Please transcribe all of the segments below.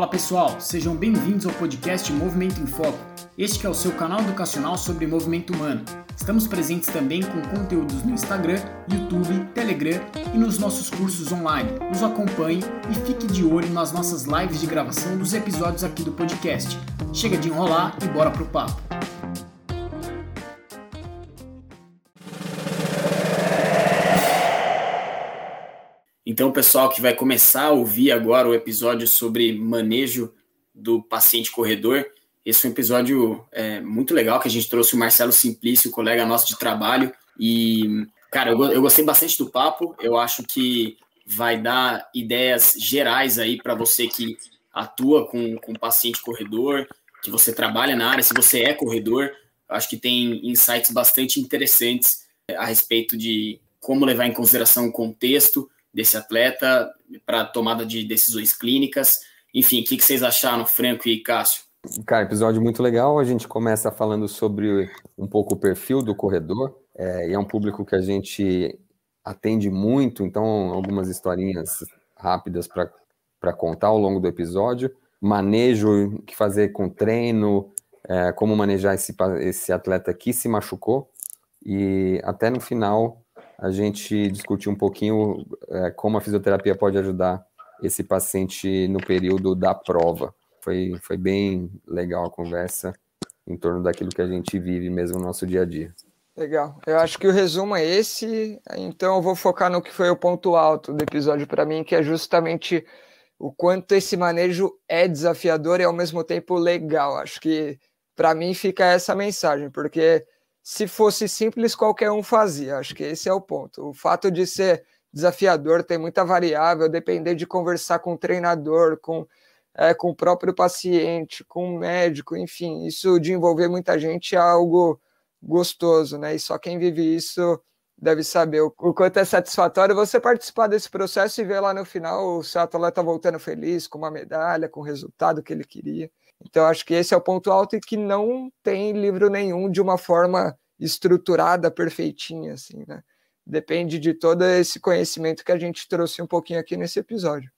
Fala pessoal, sejam bem-vindos ao podcast Movimento em Foco. Este é o seu canal educacional sobre movimento humano. Estamos presentes também com conteúdos no Instagram, YouTube, Telegram e nos nossos cursos online. Nos acompanhe e fique de olho nas nossas lives de gravação dos episódios aqui do podcast. Chega de enrolar e bora pro papo. Então, pessoal que vai começar a ouvir agora o episódio sobre manejo do paciente corredor, esse é um episódio é, muito legal que a gente trouxe o Marcelo Simplício, colega nosso de trabalho. E, cara, eu, eu gostei bastante do papo. Eu acho que vai dar ideias gerais aí para você que atua com, com paciente corredor, que você trabalha na área, se você é corredor. acho que tem insights bastante interessantes é, a respeito de como levar em consideração o contexto desse atleta para tomada de decisões clínicas. Enfim, o que, que vocês acharam, Franco e Cássio? Cara, episódio muito legal. A gente começa falando sobre um pouco o perfil do corredor. É, e é um público que a gente atende muito, então algumas historinhas rápidas para contar ao longo do episódio. Manejo, que fazer com treino, é, como manejar esse, esse atleta que se machucou. E até no final a gente discutiu um pouquinho é, como a fisioterapia pode ajudar esse paciente no período da prova. Foi, foi bem legal a conversa em torno daquilo que a gente vive mesmo no nosso dia a dia. Legal. Eu acho que o resumo é esse, então eu vou focar no que foi o ponto alto do episódio para mim, que é justamente o quanto esse manejo é desafiador e ao mesmo tempo legal. Acho que para mim fica essa mensagem, porque se fosse simples, qualquer um fazia. Acho que esse é o ponto. O fato de ser desafiador, tem muita variável, depender de conversar com o treinador, com, é, com o próprio paciente, com o médico, enfim, isso de envolver muita gente é algo gostoso, né? E só quem vive isso deve saber o, o quanto é satisfatório você participar desse processo e ver lá no final o seu atleta voltando feliz, com uma medalha, com o resultado que ele queria. Então, acho que esse é o ponto alto e que não tem livro nenhum de uma forma estruturada, perfeitinha, assim, né? Depende de todo esse conhecimento que a gente trouxe um pouquinho aqui nesse episódio.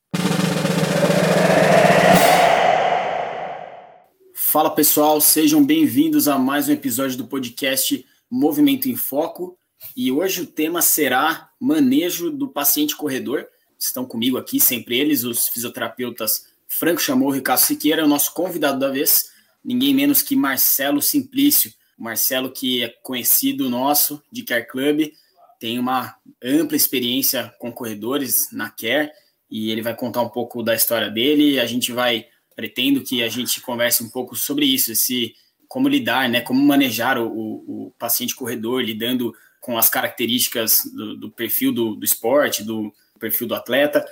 Fala pessoal, sejam bem-vindos a mais um episódio do podcast Movimento em Foco. E hoje o tema será manejo do paciente corredor. Estão comigo aqui, sempre eles, os fisioterapeutas Franco chamou o Ricardo Siqueira, o nosso convidado da vez, ninguém menos que Marcelo Simplício. Marcelo, que é conhecido nosso de Care Club, tem uma ampla experiência com corredores na Care e ele vai contar um pouco da história dele. A gente vai, pretendo que a gente converse um pouco sobre isso, esse como lidar, né, como manejar o, o, o paciente corredor, lidando com as características do, do perfil do, do esporte, do perfil do atleta.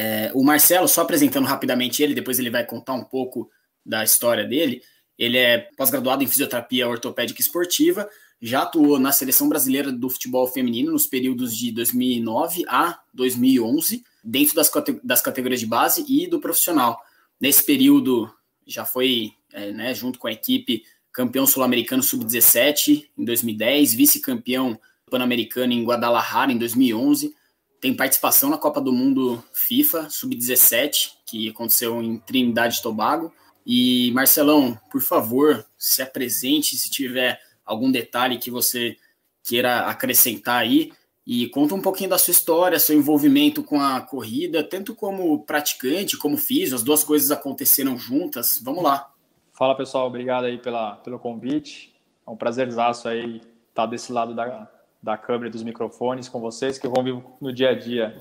É, o Marcelo, só apresentando rapidamente ele, depois ele vai contar um pouco da história dele. Ele é pós-graduado em fisioterapia ortopédica esportiva, já atuou na seleção brasileira do futebol feminino nos períodos de 2009 a 2011, dentro das, das categorias de base e do profissional. Nesse período, já foi, é, né, junto com a equipe, campeão sul-americano sub-17 em 2010, vice-campeão pan-americano em Guadalajara em 2011, tem participação na Copa do Mundo FIFA Sub-17, que aconteceu em Trindade e Tobago. E Marcelão, por favor, se apresente se tiver algum detalhe que você queira acrescentar aí e conta um pouquinho da sua história, seu envolvimento com a corrida, tanto como praticante, como fiz, as duas coisas aconteceram juntas. Vamos lá. Fala pessoal, obrigado aí pela, pelo convite. É um prazerzaço aí estar desse lado da, da câmera e dos microfones com vocês, que convivo no dia a dia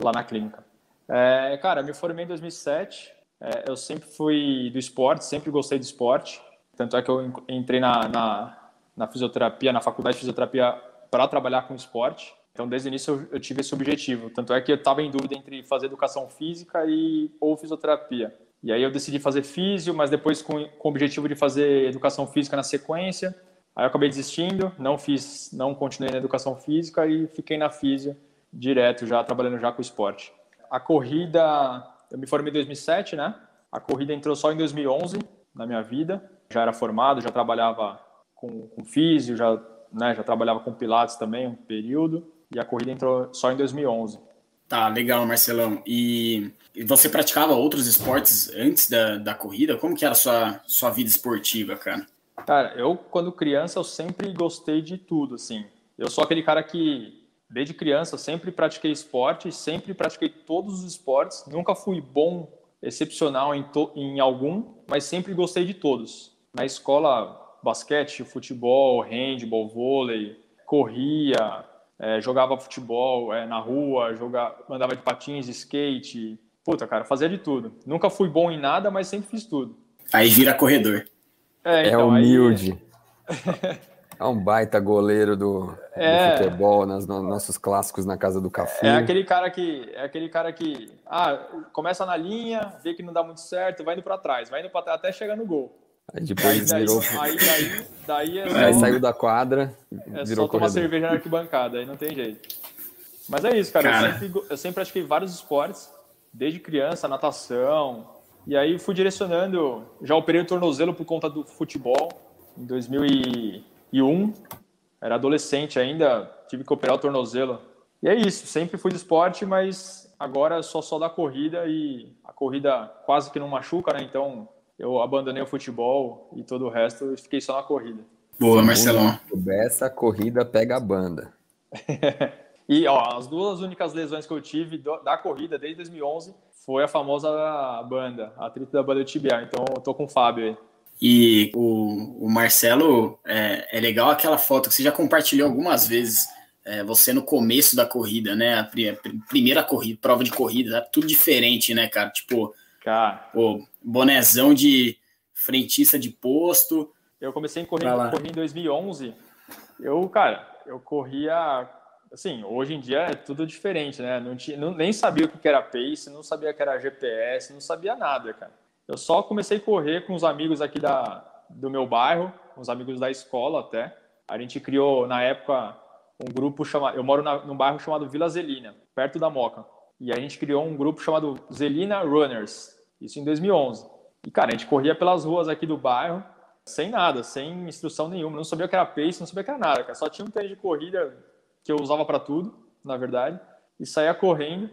lá na clínica. É, cara, me formei em 2007. É, eu sempre fui do esporte, sempre gostei do esporte. Tanto é que eu entrei na, na, na fisioterapia, na faculdade de fisioterapia, para trabalhar com esporte. Então, desde o início, eu, eu tive esse objetivo. Tanto é que eu estava em dúvida entre fazer educação física e ou fisioterapia. E aí eu decidi fazer físio, mas depois com, com o objetivo de fazer educação física na sequência. Aí eu acabei desistindo, não fiz, não continuei na educação física e fiquei na física direto, já trabalhando já com esporte. A corrida, eu me formei em 2007, né? A corrida entrou só em 2011 na minha vida. Já era formado, já trabalhava com, com físio, já, né, já trabalhava com pilates também um período. E a corrida entrou só em 2011. Tá, legal, Marcelão. E você praticava outros esportes antes da, da corrida? Como que era a sua, sua vida esportiva, cara? Cara, eu, quando criança, eu sempre gostei de tudo, assim. Eu sou aquele cara que, desde criança, sempre pratiquei esporte, sempre pratiquei todos os esportes. Nunca fui bom, excepcional em, to, em algum, mas sempre gostei de todos. Na escola, basquete, futebol, handball, vôlei, corria, é, jogava futebol é, na rua, jogava, andava de patins, skate. Puta, cara, fazia de tudo. Nunca fui bom em nada, mas sempre fiz tudo. Aí vira corredor. É, é então, é humilde. Aí... É um baita goleiro do, é, do futebol, nos nossos clássicos na casa do café. É aquele cara que é aquele cara que ah, começa na linha, vê que não dá muito certo, vai indo para trás, vai indo para até chegar no gol. Aí depois aí, virou. Aí, daí, daí é só, aí saiu da quadra, é virou só tomar cerveja na arquibancada, aí não tem jeito. Mas é isso, cara. cara. Eu, sempre, eu sempre pratiquei vários esportes, desde criança, natação. E aí fui direcionando. Já operei o tornozelo por conta do futebol em 2001. Era adolescente ainda, tive que operar o tornozelo. E é isso, sempre fui de esporte, mas agora só só da corrida e a corrida quase que não machuca, né? Então eu abandonei o futebol e todo o resto e fiquei só na corrida. Boa, Marcelão. Essa corrida pega a banda. e ó, as duas únicas lesões que eu tive da corrida desde 2011 foi a famosa banda, a trita da banda tibial. Então eu tô com o Fábio aí. E o, o Marcelo, é, é, legal aquela foto que você já compartilhou algumas vezes. É, você no começo da corrida, né? A primeira corrida, prova de corrida, tá tudo diferente, né, cara? Tipo, Cara. Pô, bonezão de frentista de posto. Eu comecei a correr, correr em 2011. Eu, cara, eu corria. Assim, hoje em dia é tudo diferente, né? Não tinha, não, nem sabia o que era pace, não sabia o que era GPS, não sabia nada, cara. Eu só comecei a correr com os amigos aqui da, do meu bairro, uns amigos da escola até. A gente criou, na época, um grupo chamado. Eu moro na, num bairro chamado Vila Zelina, perto da Moca. E a gente criou um grupo chamado Zelina Runners. Isso em 2011. E, cara, a gente corria pelas ruas aqui do bairro, sem nada, sem instrução nenhuma. Não sabia o que era pace, não sabia o que era nada, cara. Só tinha um tênis de corrida que eu usava para tudo, na verdade, e saía correndo.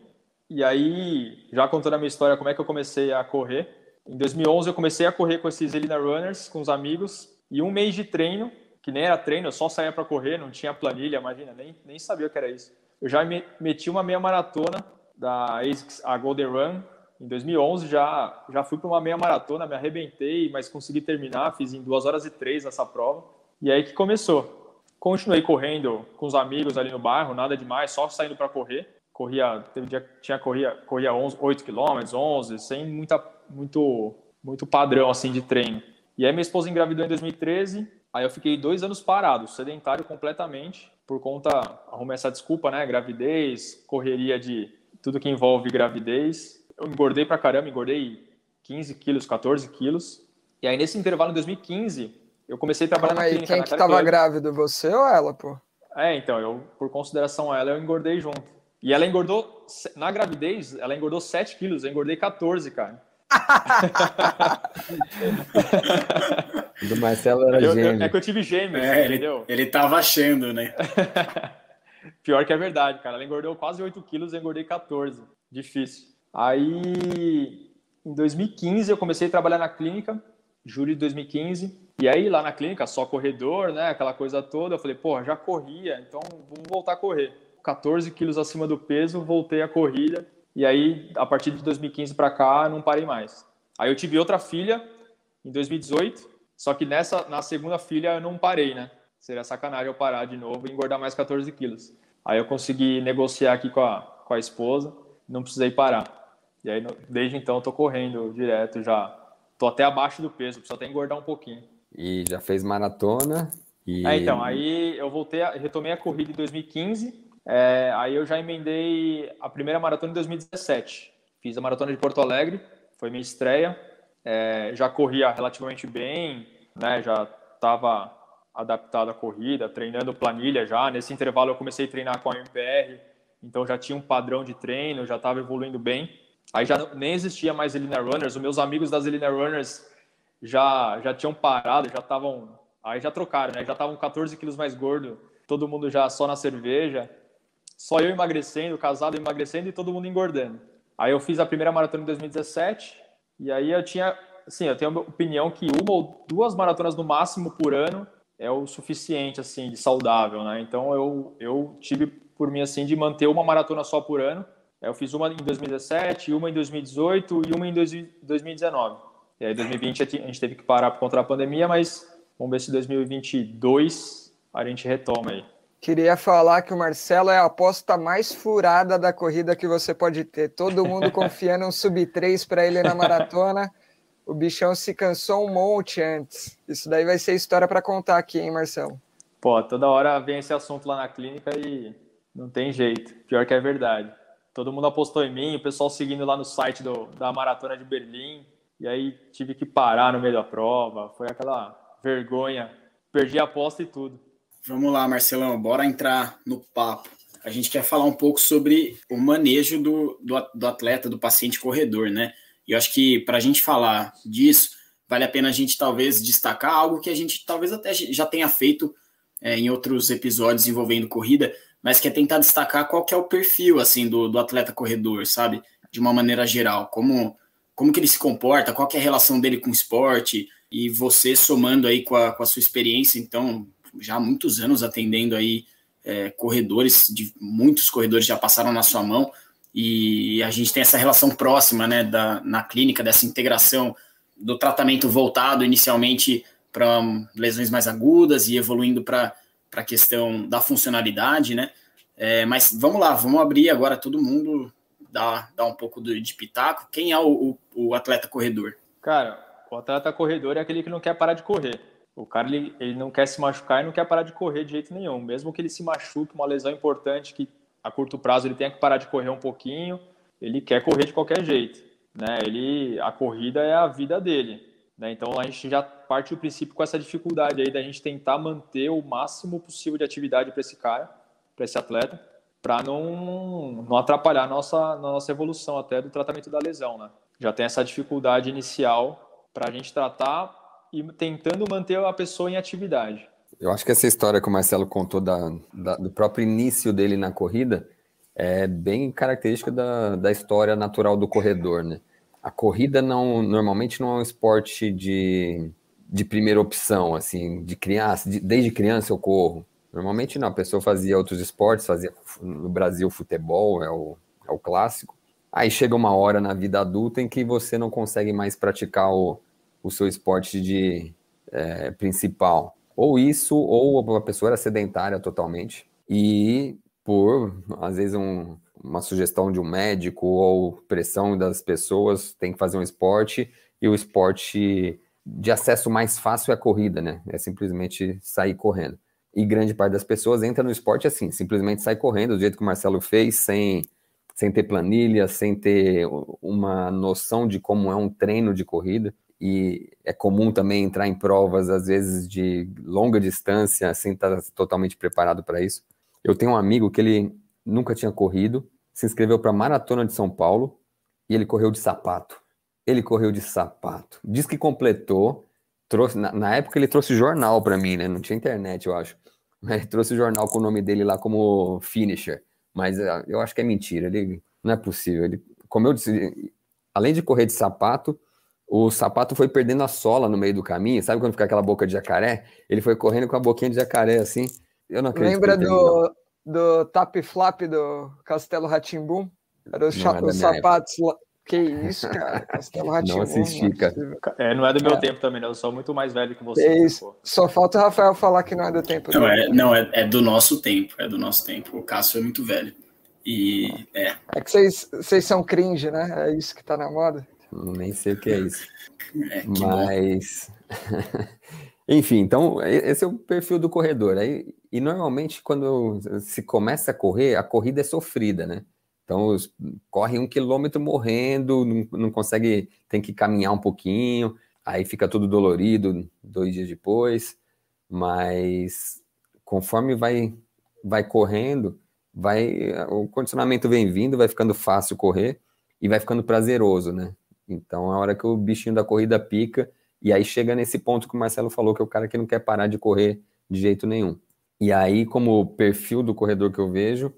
E aí, já contando a minha história, como é que eu comecei a correr. Em 2011, eu comecei a correr com esses Elina Runners, com os amigos, e um mês de treino, que nem era treino, eu só saía para correr, não tinha planilha, imagina, nem, nem sabia o que era isso. Eu já meti uma meia maratona da ASICS, a Golden Run, em 2011 já, já fui para uma meia maratona, me arrebentei, mas consegui terminar, fiz em 2 horas e 3 essa prova. E aí que começou. Continuei correndo com os amigos ali no bairro, nada demais, só saindo para correr. Corria, teve dia tinha corria, corria 11, 8 km, 11, sem muita, muito, muito padrão assim de treino. E aí minha esposa engravidou em 2013, aí eu fiquei dois anos parado, sedentário completamente, por conta, arrumei essa desculpa, né, gravidez, correria de tudo que envolve gravidez, eu engordei pra caramba, engordei 15 quilos, 14 quilos. E aí, nesse intervalo, em 2015, eu comecei a trabalhar Calma na clínica. Quem que tava grávido, você ou ela, pô? É, então, eu, por consideração a ela, eu engordei junto. E ela engordou, na gravidez, ela engordou 7 quilos, eu engordei 14, cara. do Marcelo era eu, gêmeo. é que eu tive gêmeos, é, entendeu? Ele, ele tava achando, né? Pior que é verdade, cara. Ela engordou quase 8 quilos, eu engordei 14. Difícil. Aí, em 2015, eu comecei a trabalhar na clínica, julho de 2015. E aí, lá na clínica, só corredor, né? Aquela coisa toda. Eu falei, porra, já corria, então vamos voltar a correr. 14 quilos acima do peso, voltei a corrida. E aí, a partir de 2015 para cá, não parei mais. Aí eu tive outra filha em 2018, só que nessa, na segunda filha eu não parei, né? Seria sacanagem eu parar de novo e engordar mais 14 quilos. Aí eu consegui negociar aqui com a, com a esposa, não precisei parar. E aí, desde então, eu tô correndo direto já. Tô até abaixo do peso, preciso até engordar um pouquinho. E já fez maratona? E... É, então, aí eu voltei, a, retomei a corrida em 2015. É, aí eu já emendei a primeira maratona em 2017. Fiz a maratona de Porto Alegre, foi minha estreia. É, já corria relativamente bem, né? Já estava adaptado à corrida, treinando planilha já. Nesse intervalo eu comecei a treinar com a MPR, então já tinha um padrão de treino, já estava evoluindo bem. Aí já nem existia mais Elina Runners. Os meus amigos das Elina Runners já, já tinham parado, já estavam. Aí já trocaram, né? Já estavam 14 quilos mais gordo. Todo mundo já só na cerveja. só eu emagrecendo, casado emagrecendo e todo mundo engordando. Aí eu fiz a primeira maratona em 2017 e aí eu tinha, assim, eu tenho a opinião que uma ou duas maratonas no máximo por ano é o suficiente, assim, de saudável, né? Então eu, eu tive por mim, assim, de manter uma maratona só por ano. Eu fiz uma em 2017, uma em 2018 e uma em 2019. E aí, 2020 a gente teve que parar por conta da pandemia, mas vamos ver se 2022 a gente retoma aí. Queria falar que o Marcelo é a aposta mais furada da corrida que você pode ter. Todo mundo confiando um sub 3 para ele na maratona. O bichão se cansou um monte antes. Isso daí vai ser história para contar aqui, hein, Marcelo? Pô, toda hora vem esse assunto lá na clínica e não tem jeito. Pior que é verdade. Todo mundo apostou em mim, o pessoal seguindo lá no site do, da maratona de Berlim. E aí tive que parar no meio da prova. Foi aquela vergonha. Perdi a aposta e tudo. Vamos lá, Marcelão, bora entrar no papo. A gente quer falar um pouco sobre o manejo do, do, do atleta, do paciente corredor, né? E eu acho que para a gente falar disso, vale a pena a gente talvez destacar algo que a gente talvez até já tenha feito é, em outros episódios envolvendo corrida, mas que é tentar destacar qual que é o perfil assim do, do atleta corredor, sabe? De uma maneira geral, como como que ele se comporta, qual é a relação dele com o esporte, e você somando aí com a, com a sua experiência, então, já há muitos anos atendendo aí é, corredores, de muitos corredores já passaram na sua mão, e a gente tem essa relação próxima, né, da, na clínica, dessa integração do tratamento voltado inicialmente para lesões mais agudas e evoluindo para a questão da funcionalidade, né? É, mas vamos lá, vamos abrir agora todo mundo, dar, dar um pouco de, pitaco. Quem é o, o, o, atleta corredor? Cara, o atleta corredor é aquele que não quer parar de correr. O cara ele, ele não quer se machucar e não quer parar de correr de jeito nenhum. Mesmo que ele se machuque, uma lesão importante que a curto prazo ele tenha que parar de correr um pouquinho, ele quer correr de qualquer jeito. Né? Ele, a corrida é a vida dele. Né? Então a gente já parte do princípio com essa dificuldade aí da gente tentar manter o máximo possível de atividade para esse cara, para esse atleta, para não, não atrapalhar nossa, nossa evolução até do tratamento da lesão. Né? Já tem essa dificuldade inicial para a gente tratar e tentando manter a pessoa em atividade. Eu acho que essa história que o Marcelo contou da, da, do próprio início dele na corrida é bem característica da, da história natural do corredor, né? A corrida não normalmente não é um esporte de, de primeira opção, assim, de criança, de, desde criança eu corro. Normalmente não, a pessoa fazia outros esportes, fazia no Brasil futebol, é o, é o clássico. Aí chega uma hora na vida adulta em que você não consegue mais praticar o, o seu esporte de é, principal. Ou isso, ou a pessoa era sedentária totalmente. E por, às vezes, um, uma sugestão de um médico ou pressão das pessoas, tem que fazer um esporte, e o esporte de acesso mais fácil é a corrida, né? É simplesmente sair correndo. E grande parte das pessoas entra no esporte assim, simplesmente sai correndo, do jeito que o Marcelo fez, sem, sem ter planilha, sem ter uma noção de como é um treino de corrida e é comum também entrar em provas, às vezes, de longa distância, sem estar totalmente preparado para isso. Eu tenho um amigo que ele nunca tinha corrido, se inscreveu para a Maratona de São Paulo e ele correu de sapato. Ele correu de sapato. Diz que completou, trouxe, na, na época ele trouxe jornal para mim, né? Não tinha internet, eu acho. Mas trouxe jornal com o nome dele lá como finisher. Mas uh, eu acho que é mentira. Ele não é possível. Ele, como eu disse, além de correr de sapato, o sapato foi perdendo a sola no meio do caminho, sabe quando fica aquela boca de jacaré? Ele foi correndo com a boquinha de jacaré assim. Eu não acredito. Lembra do, do tap flap do Castelo Ratimbum? Era os, é os sapatos lá. Que isso, cara? Castelo. Não assisti, cara. É, não é do meu é. tempo também, né? Eu sou muito mais velho que você. É isso. Só falta o Rafael falar que não é do tempo. Não, é, não é, é do nosso tempo. É do nosso tempo. O Cássio é muito velho. E é. É que vocês são cringe, né? É isso que tá na moda. Nem sei o que é isso. É, Mas. Enfim, então, esse é o perfil do corredor. Aí, e normalmente, quando se começa a correr, a corrida é sofrida, né? Então, corre um quilômetro morrendo, não, não consegue, tem que caminhar um pouquinho, aí fica tudo dolorido dois dias depois. Mas conforme vai, vai correndo, vai o condicionamento vem vindo, vai ficando fácil correr e vai ficando prazeroso, né? Então, é a hora que o bichinho da corrida pica, e aí chega nesse ponto que o Marcelo falou, que é o cara que não quer parar de correr de jeito nenhum. E aí, como perfil do corredor que eu vejo,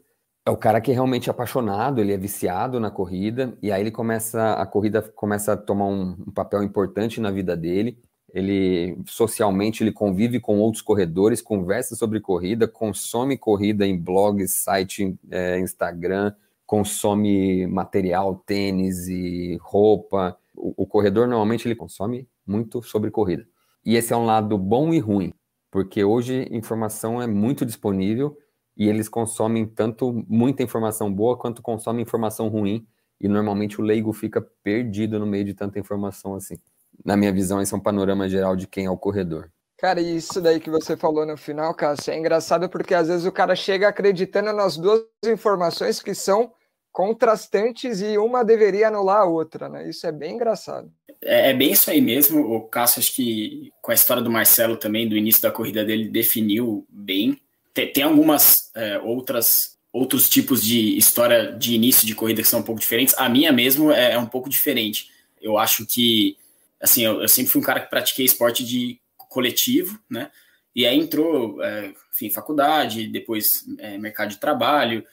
é o cara que é realmente apaixonado, ele é viciado na corrida, e aí ele começa, a corrida começa a tomar um, um, papel importante na vida dele. Ele socialmente ele convive com outros corredores, conversa sobre corrida, consome corrida em blogs, site, é, Instagram, consome material, tênis e roupa. O, o corredor normalmente ele consome muito sobre corrida. E esse é um lado bom e ruim, porque hoje informação é muito disponível e eles consomem tanto muita informação boa quanto consomem informação ruim e normalmente o leigo fica perdido no meio de tanta informação assim. Na minha visão, esse é um panorama geral de quem é o corredor. Cara, isso daí que você falou no final, Cássio, é engraçado porque às vezes o cara chega acreditando nas duas informações que são contrastantes e uma deveria anular a outra, né? Isso é bem engraçado. É, é bem isso aí mesmo. O Cássio, acho que com a história do Marcelo também, do início da corrida dele, definiu bem tem, tem algumas é, outras outros tipos de história de início de corrida que são um pouco diferentes. A minha mesmo é, é um pouco diferente. Eu acho que, assim, eu, eu, sempre fui um cara que pratiquei esporte de coletivo, né? E aí entrou, é, enfim, faculdade, depois é, mercado de trabalho,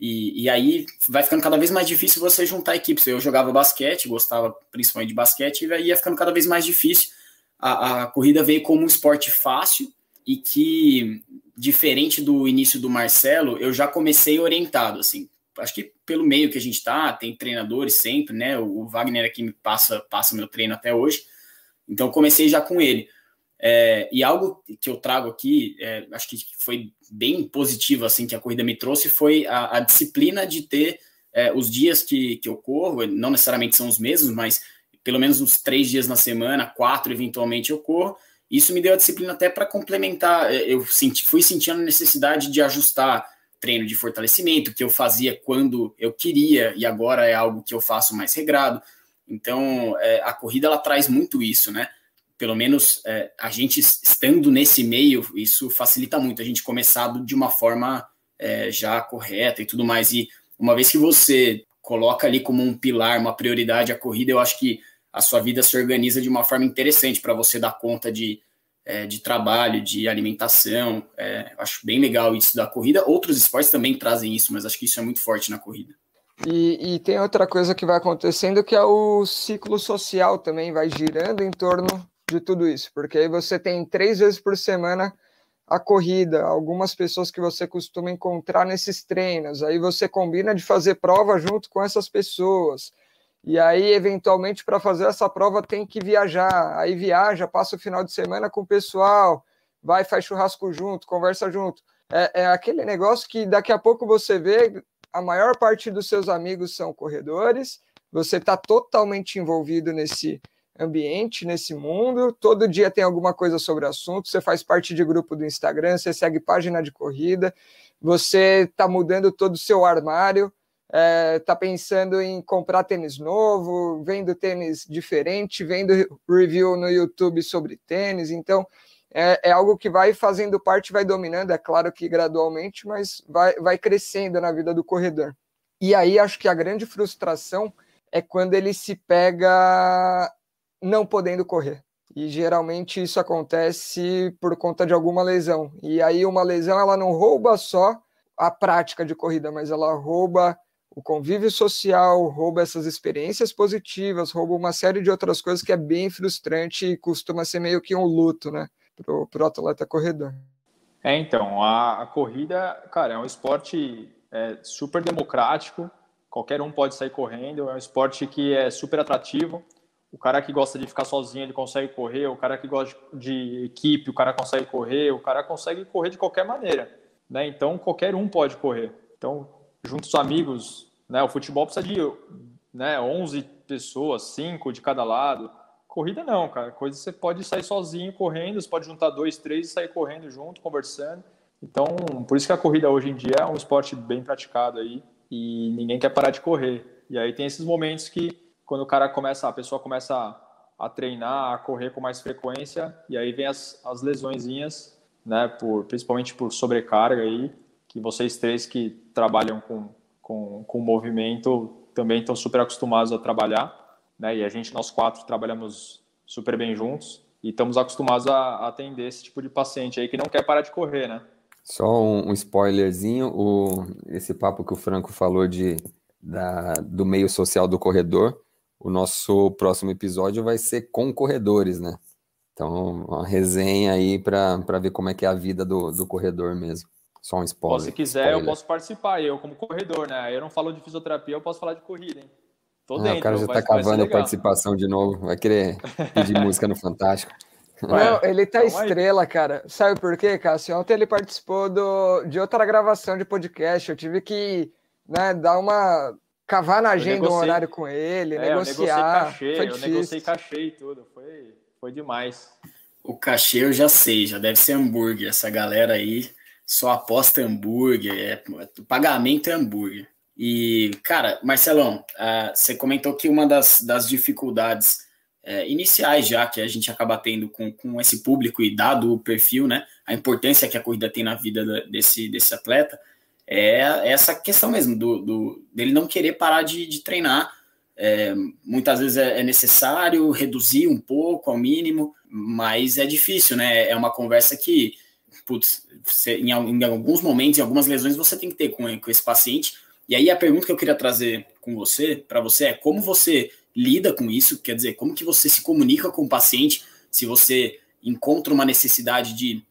e, e, aí vai ficando cada vez mais difícil você juntar equipes. Eu jogava basquete, gostava principalmente de basquete, e ia ficando cada vez mais difícil. A, a corrida veio como um esporte fácil e que diferente do início do Marcelo, eu já comecei orientado, assim. Acho que pelo meio que a gente tá, tem treinadores sempre, né? O Wagner aqui me passa, passa meu treino até hoje. Então comecei já com ele. É, e algo que eu trago aqui, é, acho que foi bem positivo assim que a corrida me trouxe, foi a, a disciplina de ter é, os dias que, que eu corro, não necessariamente são os mesmos, mas pelo menos uns três dias na semana, quatro eventualmente eu corro, isso me deu a disciplina até para complementar. É, eu senti, fui sentindo a necessidade de ajustar treino de fortalecimento que eu fazia quando eu queria e agora é algo que eu faço mais regrado. Então, é, a corrida ela traz muito isso, né? Pelo menos é, a gente estando nesse meio, isso facilita muito a gente começar de uma forma é, já correta e tudo mais. E uma vez que você coloca ali como um pilar, uma prioridade a corrida, eu acho que a sua vida se organiza de uma forma interessante para você dar conta de, é, de trabalho, de alimentação. É, acho bem legal isso da corrida. Outros esportes também trazem isso, mas acho que isso é muito forte na corrida. E, e, tem outra coisa que vai acontecendo que é o ciclo social também vai girando em torno de tudo isso, porque aí você tem três vezes por semana a corrida, algumas pessoas que você costuma encontrar nesses treinos, aí você combina de fazer prova junto com essas pessoas, e aí, eventualmente, para fazer essa prova, tem que viajar. Aí viaja, passa o final de semana com o pessoal, vai, faz churrasco junto, conversa junto. É, é aquele negócio que daqui a pouco você vê, a maior parte dos seus amigos são corredores, você está totalmente envolvido nesse ambiente, nesse mundo. Todo dia tem alguma coisa sobre o assunto. Você faz parte de grupo do Instagram, você segue página de corrida, você está mudando todo o seu armário está é, pensando em comprar tênis novo, vendo tênis diferente, vendo review no YouTube sobre tênis. Então, é, é, algo que vai fazendo parte, vai dominando, é claro que gradualmente, mas vai, vai crescendo na vida do corredor. E aí acho que a grande frustração é quando ele se pega não podendo correr. E geralmente isso acontece por conta de alguma lesão. E aí uma lesão ela não rouba só a prática de corrida, mas ela rouba o convívio social, rouba essas experiências positivas, rouba uma série de outras coisas que é bem frustrante e costuma ser meio que um luto, né, pro, pro atleta corredor. É, então, a, a corrida, cara, é um esporte é, super democrático, qualquer um pode sair correndo, é um esporte que é super atrativo, o cara que gosta de ficar sozinho, ele consegue correr, o cara que gosta de equipe, o cara consegue correr, o cara consegue correr de qualquer maneira, né, então qualquer um pode correr. Então, junto os amigos, né? O futebol precisa de né, 11 pessoas, 5 de cada lado. Corrida não, cara. Coisa você pode sair sozinho correndo, você pode juntar dois, três e sair correndo junto, conversando. Então, por isso que a corrida hoje em dia é um esporte bem praticado aí e ninguém quer parar de correr. E aí tem esses momentos que quando o cara começa, a pessoa começa a, a treinar, a correr com mais frequência e aí vem as, as lesõezinhas, né, por, principalmente por sobrecarga aí, que vocês três que trabalham com, com, com movimento também estão super acostumados a trabalhar, né? E a gente, nós quatro, trabalhamos super bem juntos e estamos acostumados a, atender esse tipo de paciente aí que não quer parar de correr, né? Só um, um spoilerzinho, o, esse papo que o Franco falou de, da, do meio social do corredor, o nosso próximo episódio vai ser com corredores, né? Então, uma resenha aí para ver como é que é a vida do, do corredor mesmo. Só um spoiler. Se quiser, spoiler. eu posso participar, eu como corredor, né? Eu não falo de fisioterapia, eu posso falar de corrida, hein? Tô ah, dentro. O cara já tá cavando a participação de novo, vai querer pedir música no Fantástico. Não, ele tá estrela, cara. Sabe por quê, Cássio? Ontem ele participou do, de outra gravação de podcast. Eu tive que né, dar uma. cavar na agenda negociei, um horário com ele, é, negociar. Eu negociei cachê, eu negociei cachê e tudo. Foi, foi demais. O cachê eu já sei, já deve ser hambúrguer. Essa galera aí só aposta hambúrguer, é, o pagamento é hambúrguer. E, cara, Marcelão, uh, você comentou que uma das, das dificuldades é, iniciais já que a gente acaba tendo com, com esse público e dado o perfil, né, a importância que a corrida tem na vida desse, desse atleta, é essa questão mesmo do, do dele não querer parar de, de treinar. É, muitas vezes é, é, necessário reduzir um pouco ao mínimo, mas é difícil, né? É uma conversa que, putz, você, em, em, alguns momentos, em algumas lesões, você tem que ter com, com esse paciente. E aí a pergunta que eu queria trazer com você, para você, é como você lida com isso? Quer dizer, como que você se comunica com o paciente se você encontra uma necessidade de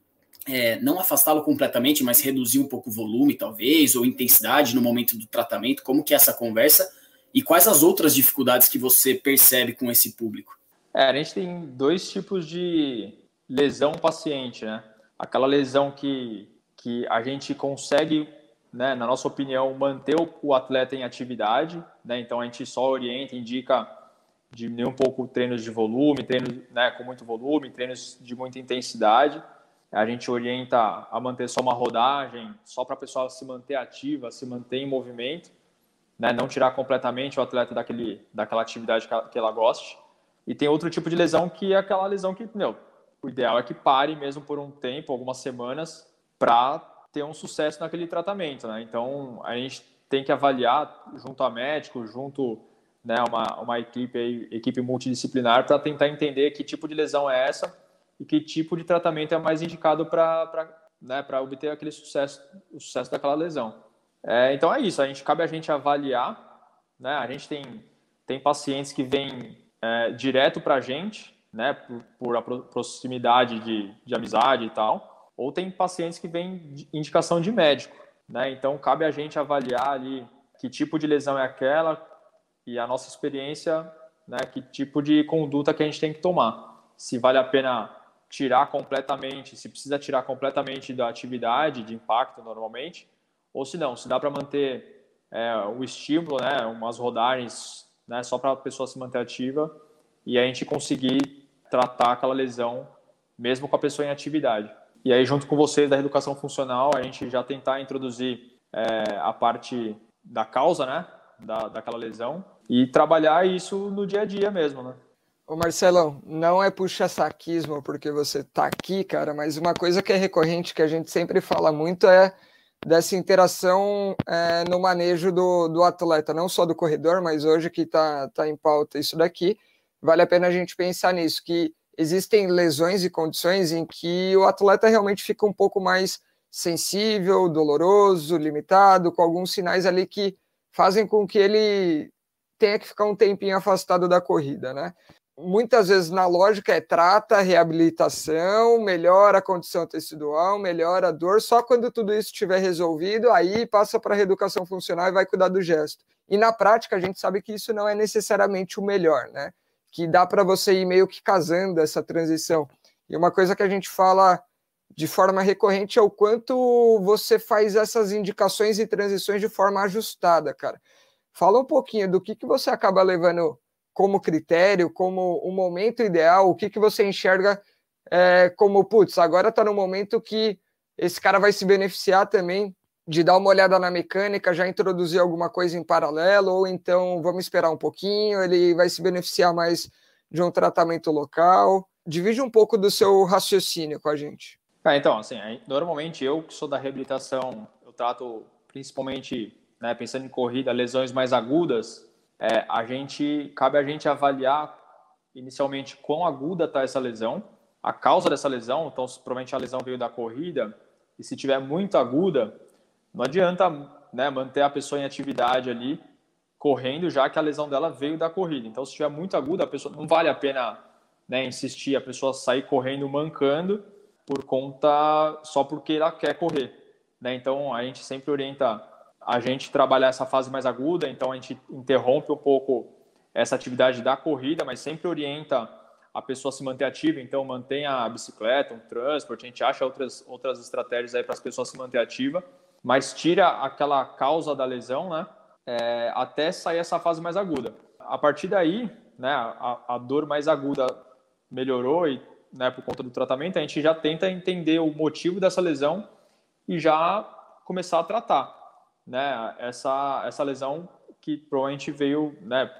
é, não afastá-lo completamente, mas reduzir um pouco o volume, talvez, ou intensidade no momento do tratamento? Como que é essa conversa? E quais as outras dificuldades que você percebe com esse público? É, a gente tem dois tipos de lesão paciente, né? Aquela lesão que, que a gente consegue, né, na nossa opinião, manter o atleta em atividade, né? Então a gente só orienta, indica diminuir um pouco treinos de volume, treinos né, com muito volume, treinos de muita intensidade. A gente orienta a manter só uma rodagem, só para a pessoa se manter ativa, se manter em movimento, né, não tirar completamente o atleta daquele, daquela atividade que ela goste. E tem outro tipo de lesão que é aquela lesão que, meu, o ideal é que pare mesmo por um tempo, algumas semanas, para ter um sucesso naquele tratamento, né? Então, a gente tem que avaliar junto a médico, junto né, uma, uma equipe, equipe multidisciplinar para tentar entender que tipo de lesão é essa e que tipo de tratamento é mais indicado para né, obter aquele sucesso, o sucesso daquela lesão. É, então é isso, a gente cabe a gente avaliar, né, a gente tem, tem pacientes que vêm é, direto para a gente, né, por, por proximidade de, de amizade e tal, ou tem pacientes que vêm indicação de médico, né, então cabe a gente avaliar ali que tipo de lesão é aquela, e a nossa experiência, né, que tipo de conduta que a gente tem que tomar. Se vale a pena tirar completamente, se precisa tirar completamente da atividade de impacto normalmente, ou se não, se dá para manter é, o estímulo, né, umas rodagens, né, só para a pessoa se manter ativa e a gente conseguir tratar aquela lesão mesmo com a pessoa em atividade. E aí, junto com vocês da educação funcional, a gente já tentar introduzir é, a parte da causa, né, da, daquela lesão e trabalhar isso no dia a dia mesmo, né? Ô Marcelão, não é puxa-saquismo porque você tá aqui, cara, mas uma coisa que é recorrente, que a gente sempre fala muito, é dessa interação é, no manejo do, do atleta, não só do corredor, mas hoje que tá, tá em pauta isso daqui, vale a pena a gente pensar nisso, que existem lesões e condições em que o atleta realmente fica um pouco mais sensível, doloroso, limitado, com alguns sinais ali que fazem com que ele tenha que ficar um tempinho afastado da corrida, né? Muitas vezes na lógica é trata, reabilitação, melhora a condição tecidual, melhora a dor, só quando tudo isso estiver resolvido, aí passa para a reeducação funcional e vai cuidar do gesto. E na prática a gente sabe que isso não é necessariamente o melhor, né? Que dá para você ir meio que casando essa transição. E uma coisa que a gente fala de forma recorrente é o quanto você faz essas indicações e transições de forma ajustada, cara. Fala um pouquinho do que, que você acaba levando como critério, como o um momento ideal, o que, que você enxerga é, como, putz, agora está no momento que esse cara vai se beneficiar também de dar uma olhada na mecânica, já introduzir alguma coisa em paralelo, ou então vamos esperar um pouquinho, ele vai se beneficiar mais de um tratamento local. Divide um pouco do seu raciocínio com a gente. Ah, então, assim, normalmente eu que sou da reabilitação, eu trato principalmente né, pensando em corrida, lesões mais agudas, é, a gente cabe a gente avaliar inicialmente quão aguda está essa lesão, a causa dessa lesão, então provavelmente a lesão veio da corrida, e se tiver muito aguda, não adianta né, manter a pessoa em atividade ali, correndo, já que a lesão dela veio da corrida. Então, se tiver muito aguda, a pessoa não vale a pena né, insistir a pessoa sair correndo mancando por conta só porque ela quer correr. Né? Então, a gente sempre orienta a gente trabalhar essa fase mais aguda, então a gente interrompe um pouco essa atividade da corrida, mas sempre orienta a pessoa se manter ativa, então mantém a bicicleta, um transporte, a gente acha outras, outras estratégias aí para as pessoas se manter ativa, mas tira aquela causa da lesão, né, é, até sair essa fase mais aguda. A partir daí, né, a, a dor mais aguda melhorou e, né, por conta do tratamento, a gente já tenta entender o motivo dessa lesão e já começar a tratar, né, essa, essa lesão que provavelmente veio, né,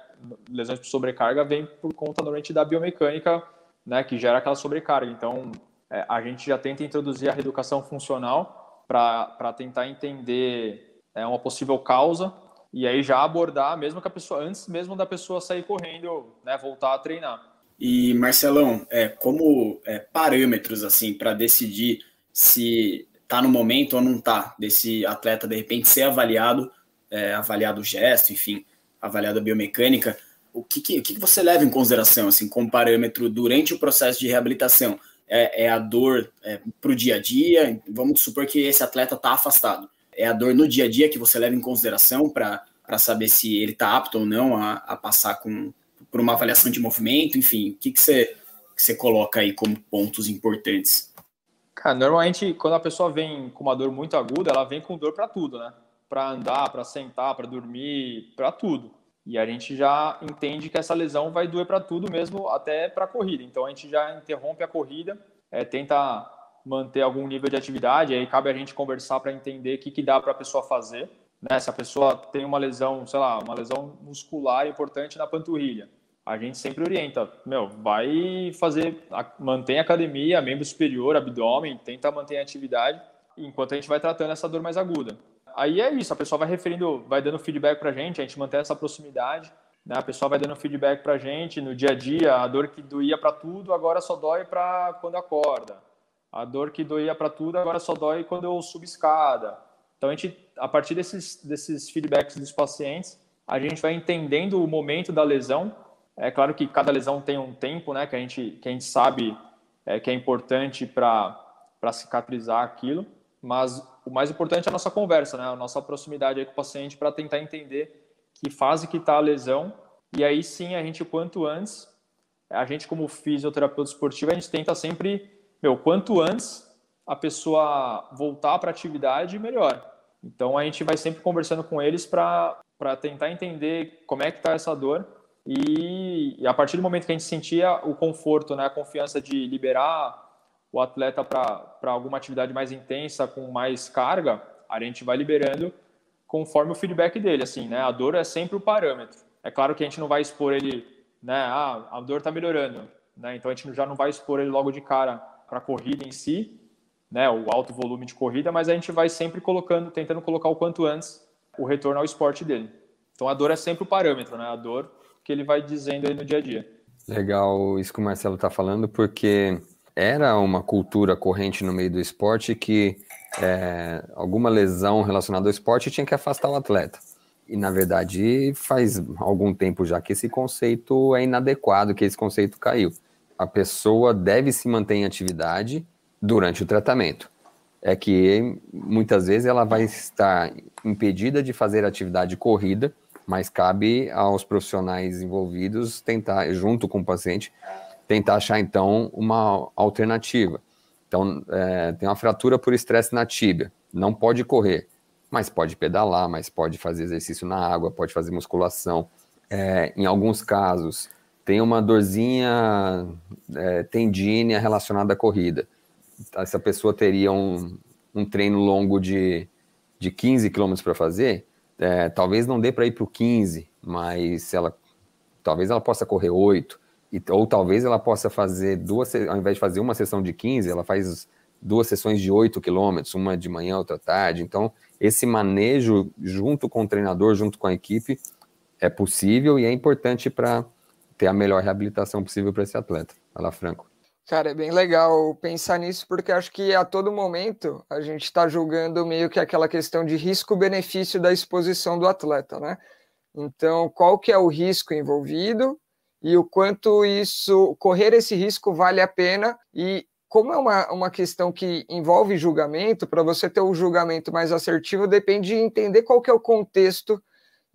lesões por sobrecarga vem por conta normalmente da biomecânica, né, que gera aquela sobrecarga. Então, é, a gente já tenta introduzir a reeducação funcional para tentar entender é, uma possível causa e aí já abordar, mesmo que a pessoa, antes mesmo da pessoa sair correndo, né, voltar a treinar. E Marcelão, é, como é, parâmetros assim para decidir se está no momento ou não está desse atleta de repente ser avaliado, é, avaliado o gesto, enfim, avaliado a biomecânica, o que, que, o que, você leva em consideração, assim, como parâmetro durante o processo de reabilitação? É, é a dor é, para o dia a dia? Vamos supor que esse atleta está afastado. É a dor no dia a dia que você leva em consideração para saber se ele está apto ou não a, a passar com, por uma avaliação de movimento? Enfim, o que, que, você, que você coloca aí como pontos importantes? Cara, normalmente quando a pessoa vem com uma dor muito aguda, ela vem com dor para tudo, né? para andar, para sentar, para dormir, para tudo. E a gente já entende que essa lesão vai doer para tudo mesmo, até para a corrida. Então a gente já interrompe a corrida, é, tenta manter algum nível de atividade, aí cabe a gente conversar para entender o que, que dá para a pessoa fazer. Né? Se a pessoa tem uma lesão, sei lá, uma lesão muscular importante na panturrilha, a gente sempre orienta, meu, vai fazer, mantém a academia, membro superior, abdômen, tenta manter a atividade, enquanto a gente vai tratando essa dor mais aguda aí é isso, a pessoa vai referindo, vai dando feedback para a gente, a gente mantém essa proximidade, né? A pessoa vai dando feedback para a gente no dia a dia, a dor que doía para tudo agora só dói para quando acorda, a dor que doía para tudo agora só dói quando eu subo escada. Então a gente, a partir desses desses feedbacks dos pacientes, a gente vai entendendo o momento da lesão. É claro que cada lesão tem um tempo, né? Que a gente que a gente sabe é, que é importante para para cicatrizar aquilo, mas o mais importante é a nossa conversa, né? A nossa proximidade com o paciente para tentar entender que fase que está a lesão e aí sim a gente quanto antes, a gente como fisioterapeuta esportivo, a gente tenta sempre, meu, quanto antes a pessoa voltar para a atividade, melhor. Então a gente vai sempre conversando com eles para tentar entender como é que está essa dor e, e, a partir do momento que a gente sentia o conforto, né, a confiança de liberar o atleta para alguma atividade mais intensa, com mais carga, a gente vai liberando conforme o feedback dele, assim, né? A dor é sempre o parâmetro. É claro que a gente não vai expor ele, né? Ah, a dor está melhorando, né? Então a gente já não vai expor ele logo de cara para a corrida em si, né? O alto volume de corrida, mas a gente vai sempre colocando, tentando colocar o quanto antes o retorno ao esporte dele. Então a dor é sempre o parâmetro, né? A dor que ele vai dizendo aí no dia a dia. Legal isso que o Marcelo está falando, porque era uma cultura corrente no meio do esporte que é, alguma lesão relacionada ao esporte tinha que afastar o atleta. E, na verdade, faz algum tempo já que esse conceito é inadequado, que esse conceito caiu. A pessoa deve se manter em atividade durante o tratamento. É que muitas vezes ela vai estar impedida de fazer atividade corrida, mas cabe aos profissionais envolvidos tentar, junto com o paciente, tentar achar então uma alternativa. Então, é, tem uma fratura por estresse na tíbia, não pode correr, mas pode pedalar, mas pode fazer exercício na água, pode fazer musculação. É, em alguns casos, tem uma dorzinha é, tendínea relacionada à corrida. Essa pessoa teria um, um treino longo de, de 15 quilômetros para fazer, é, talvez não dê para ir para o 15, mas ela, talvez ela possa correr 8, e, ou talvez ela possa fazer duas, ao invés de fazer uma sessão de 15, ela faz duas sessões de 8 quilômetros, uma de manhã, outra tarde. Então, esse manejo junto com o treinador, junto com a equipe, é possível e é importante para ter a melhor reabilitação possível para esse atleta. Fala, Franco. Cara, é bem legal pensar nisso, porque acho que a todo momento a gente está julgando meio que aquela questão de risco-benefício da exposição do atleta, né? Então, qual que é o risco envolvido e o quanto isso, correr esse risco vale a pena e como é uma, uma questão que envolve julgamento, para você ter um julgamento mais assertivo, depende de entender qual que é o contexto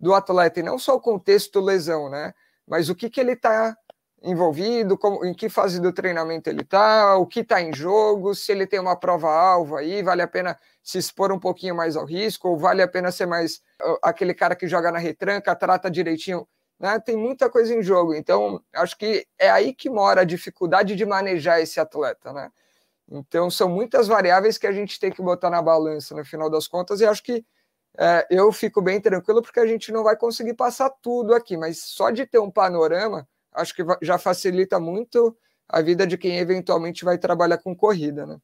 do atleta, e não só o contexto lesão, né? Mas o que, que ele está envolvido, como, em que fase do treinamento ele está, o que está em jogo, se ele tem uma prova-alvo aí, vale a pena se expor um pouquinho mais ao risco, ou vale a pena ser mais uh, aquele cara que joga na retranca, trata direitinho, né? Tem muita coisa em jogo, então acho que é aí que mora a dificuldade de manejar esse atleta, né? Então são muitas variáveis que a gente tem que botar na balança no final das contas, e acho que é, eu fico bem tranquilo porque a gente não vai conseguir passar tudo aqui, mas só de ter um panorama acho que já facilita muito a vida de quem eventualmente vai trabalhar com corrida, né?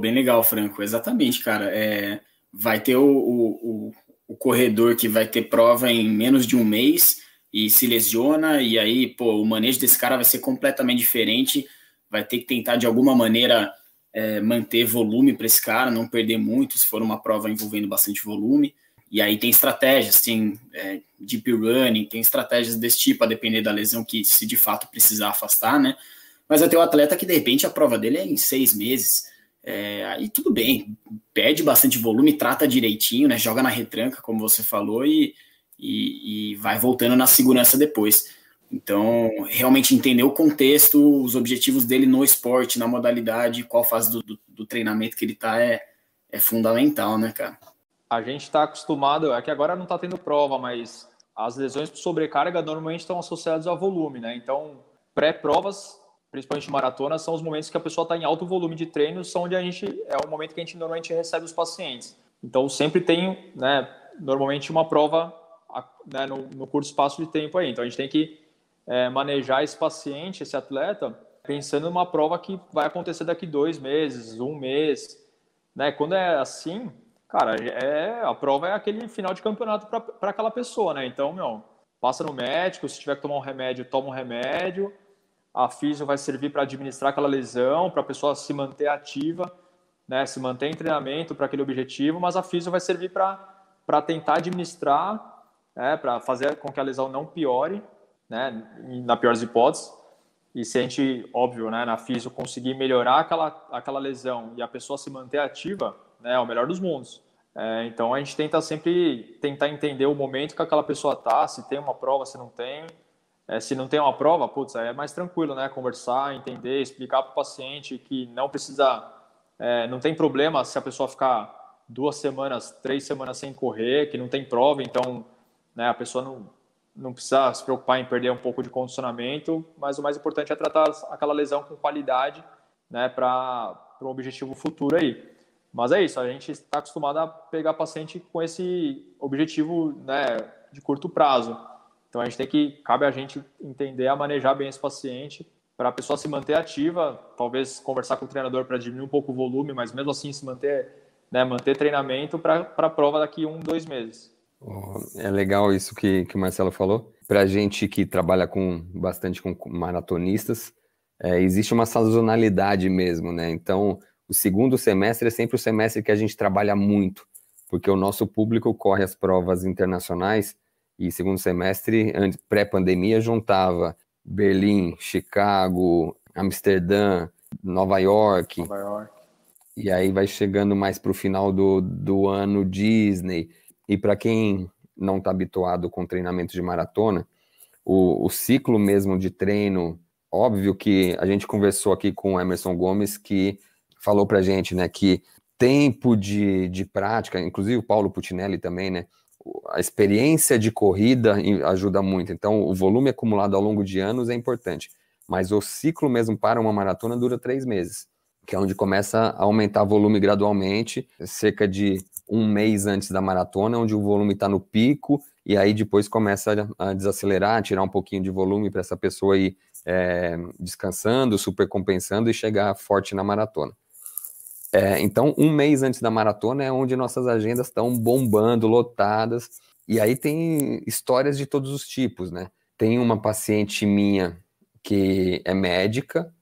Bem legal, Franco. Exatamente, cara. É, vai ter o, o, o, corredor que vai ter prova em menos de um mês e se lesiona, e aí, pô, o manejo desse cara vai ser completamente diferente. Vai ter que tentar, de alguma maneira, é, manter volume para esse cara, não perder muito, se for uma prova envolvendo bastante volume. E aí tem estratégias, tem é, deep running, tem estratégias desse tipo, a depender da lesão que se de fato precisar afastar, né? Mas tenho um atleta que de repente a prova dele é em seis meses. É, aí tudo bem, perde bastante volume, trata direitinho, né? Joga na retranca, como você falou, e, e, e vai voltando na segurança depois. Então, realmente entender o contexto, os objetivos dele no esporte, na modalidade, qual fase do, do, do treinamento que ele tá é, é fundamental, né, cara? a gente está acostumado, é que agora não está tendo prova, mas as lesões por sobrecarga normalmente estão associadas ao volume, né? Então, pré-provas, principalmente maratona, são os momentos que a pessoa está em alto volume de treino, são onde a gente é o momento que a gente normalmente recebe os pacientes. Então, sempre tem, né, normalmente uma prova né, no, no curto espaço de tempo aí. Então, a gente tem que é, manejar esse paciente, esse atleta, pensando numa prova que vai acontecer daqui dois meses, um mês, né? Quando é assim, cara, é, a prova é aquele final de campeonato para aquela pessoa, né? Então, meu, passa no médico, se tiver que tomar um remédio, toma um remédio. A física vai servir para administrar aquela lesão, para a pessoa se manter ativa, né? Se manter em treinamento para aquele objetivo, mas a física vai servir para tentar administrar, né? Para fazer com que a lesão não piore, né? Na pior das hipóteses. E se a gente, óbvio, né, na física conseguir melhorar aquela, aquela lesão e a pessoa se manter ativa, né, é o melhor dos mundos. É, então a gente tenta sempre tentar entender o momento que aquela pessoa tá, se tem uma prova, se não tem. É, se não tem uma prova, putz, é mais tranquilo, né? Conversar, entender, explicar para o paciente que não precisa, é, não tem problema se a pessoa ficar duas semanas, três semanas sem correr, que não tem prova, então né, a pessoa não, não precisa se preocupar em perder um pouco de condicionamento, mas o mais importante é tratar aquela lesão com qualidade, né, para um objetivo futuro aí. Mas é isso, a gente está acostumado a pegar paciente com esse objetivo né, de curto prazo. Então a gente tem que, cabe a gente entender a manejar bem esse paciente para a pessoa se manter ativa, talvez conversar com o treinador para diminuir um pouco o volume, mas mesmo assim se manter, né, manter treinamento para a prova daqui um, dois meses. É legal isso que, que o Marcelo falou. Para a gente que trabalha com bastante com maratonistas, é, existe uma sazonalidade mesmo, né? Então, o segundo semestre é sempre o semestre que a gente trabalha muito, porque o nosso público corre as provas internacionais e segundo semestre, pré-pandemia, juntava Berlim, Chicago, Amsterdã, Nova York. Nova York. E aí vai chegando mais para o final do, do ano Disney. E para quem não está habituado com treinamento de maratona, o, o ciclo mesmo de treino, óbvio que a gente conversou aqui com o Emerson Gomes que falou para gente, né, que tempo de, de prática, inclusive o Paulo Putinelli também, né, a experiência de corrida ajuda muito. Então, o volume acumulado ao longo de anos é importante, mas o ciclo mesmo para uma maratona dura três meses, que é onde começa a aumentar volume gradualmente, cerca de um mês antes da maratona, onde o volume está no pico, e aí depois começa a desacelerar, tirar um pouquinho de volume para essa pessoa ir é, descansando, supercompensando e chegar forte na maratona. É, então, um mês antes da maratona é onde nossas agendas estão bombando, lotadas. E aí tem histórias de todos os tipos, né? Tem uma paciente minha que é médica,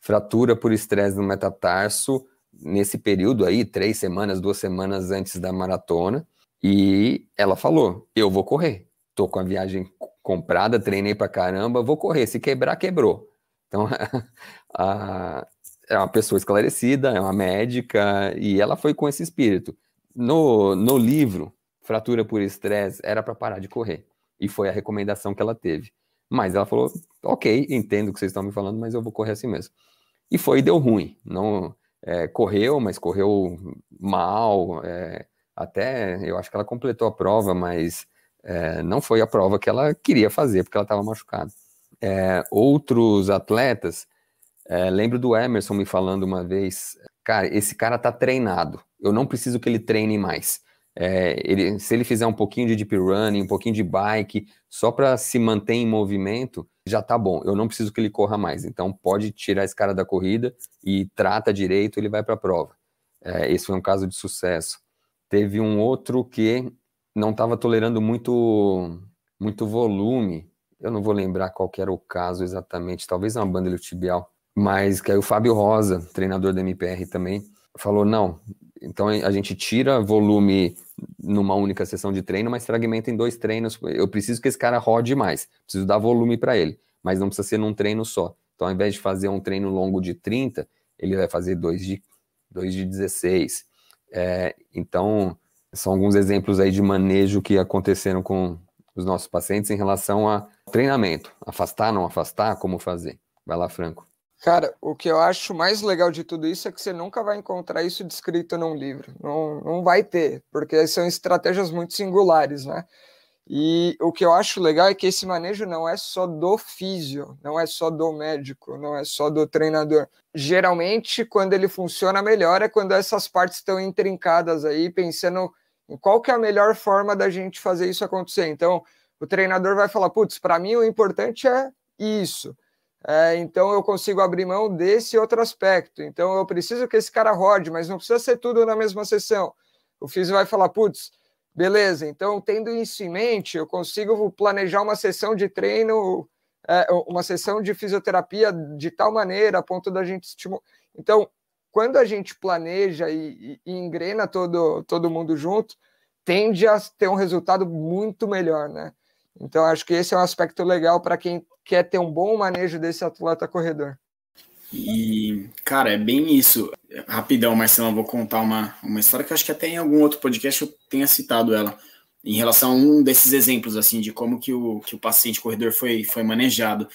fratura por estresse no metatarso nesse período aí, três semanas, duas semanas antes da maratona. E ela falou: Eu vou correr. Tô com a viagem comprada, treinei pra caramba, vou correr. Se quebrar, quebrou. Então, a, é uma pessoa esclarecida, é uma médica, e ela foi com esse espírito. No, no livro, Fratura por Estresse, era para parar de correr. E foi a recomendação que ela teve. Mas ela falou: Ok, entendo o que vocês estão me falando, mas eu vou correr assim mesmo. E foi e deu ruim. Não é, correu, mas correu mal. É, até eu acho que ela completou a prova, mas é, não foi a prova que ela queria fazer, porque ela estava machucada. É, outros atletas, é, lembro do Emerson me falando uma vez, cara, esse cara tá treinado, eu não preciso que ele treine mais. É, ele, se ele fizer um pouquinho de deep running, um pouquinho de bike, só para se manter em movimento, já tá bom. Eu não preciso que ele corra mais. Então pode tirar esse cara da corrida e trata direito, ele vai para a prova. É, esse foi um caso de sucesso. Teve um outro que não estava tolerando muito, muito volume. Eu não vou lembrar qual era o caso exatamente, talvez uma banda tibial, mas que aí o Fábio Rosa, treinador da MPR também, falou: não, então a gente tira volume numa única sessão de treino, mas fragmenta em dois treinos. Eu preciso que esse cara rode mais, preciso dar volume para ele, mas não precisa ser num treino só. Então, ao invés de fazer um treino longo de 30, ele vai fazer dois de, dois de 16. É, então, são alguns exemplos aí de manejo que aconteceram com os nossos pacientes em relação a treinamento. Afastar, não afastar, como fazer. Vai lá, Franco. Cara, o que eu acho mais legal de tudo isso é que você nunca vai encontrar isso descrito num livro. Não, não vai ter, porque são estratégias muito singulares, né? E o que eu acho legal é que esse manejo não é só do físio, não é só do médico, não é só do treinador. Geralmente, quando ele funciona melhor é quando essas partes estão intrincadas aí, pensando em qual que é a melhor forma da gente fazer isso acontecer. Então, o treinador vai falar, putz, para mim o importante é isso é, então eu consigo abrir mão desse outro aspecto. Então eu preciso que esse cara rode, mas não precisa ser tudo na mesma sessão. O físico vai falar, putz, beleza, então tendo isso em mente, eu consigo planejar uma sessão de treino, é, uma sessão de fisioterapia de tal maneira, a ponto da gente estimular. Então, quando a gente planeja e, e, engrena todo, todo mundo junto, tende a ter um resultado muito melhor, né? Então, acho que esse é um aspecto legal para quem quer ter um bom manejo desse atleta corredor. E, cara, é bem isso. Rapidão, Marcelo, vou contar uma, uma história que acho que até em algum outro podcast eu tenha citado ela, em relação a um desses exemplos, assim, de como que o, que o paciente corredor foi, foi manejado.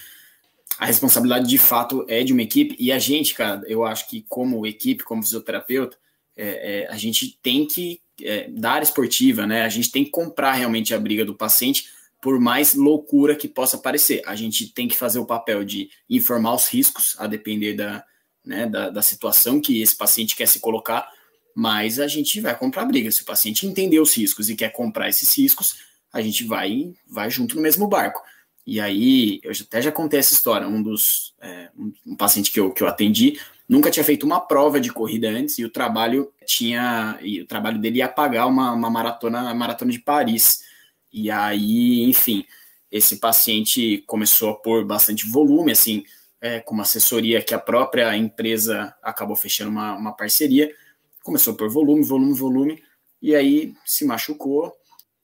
A responsabilidade, de fato, é de uma equipe, e a gente, cara, eu acho que como equipe, como fisioterapeuta, é, é, a gente tem que é, dar esportiva, né? A gente tem que comprar realmente a briga do paciente, por mais loucura que possa parecer. A gente tem que fazer o papel de informar os riscos, a depender da, né, da, da, situação que esse paciente quer se colocar, mas a gente vai comprar briga. Se o paciente entender os riscos e quer comprar esses riscos, a gente vai, vai junto no mesmo barco. E aí, eu até já contei essa história. Um dos é, um, paciente que eu, que eu atendi nunca tinha feito uma prova de corrida antes e o trabalho tinha e o trabalho dele ia pagar uma, uma maratona, maratona de Paris. E aí, enfim, esse paciente começou a pôr bastante volume, assim, é, com uma assessoria que a própria empresa acabou fechando uma, uma parceria, começou a pôr volume, volume, volume, e aí se machucou,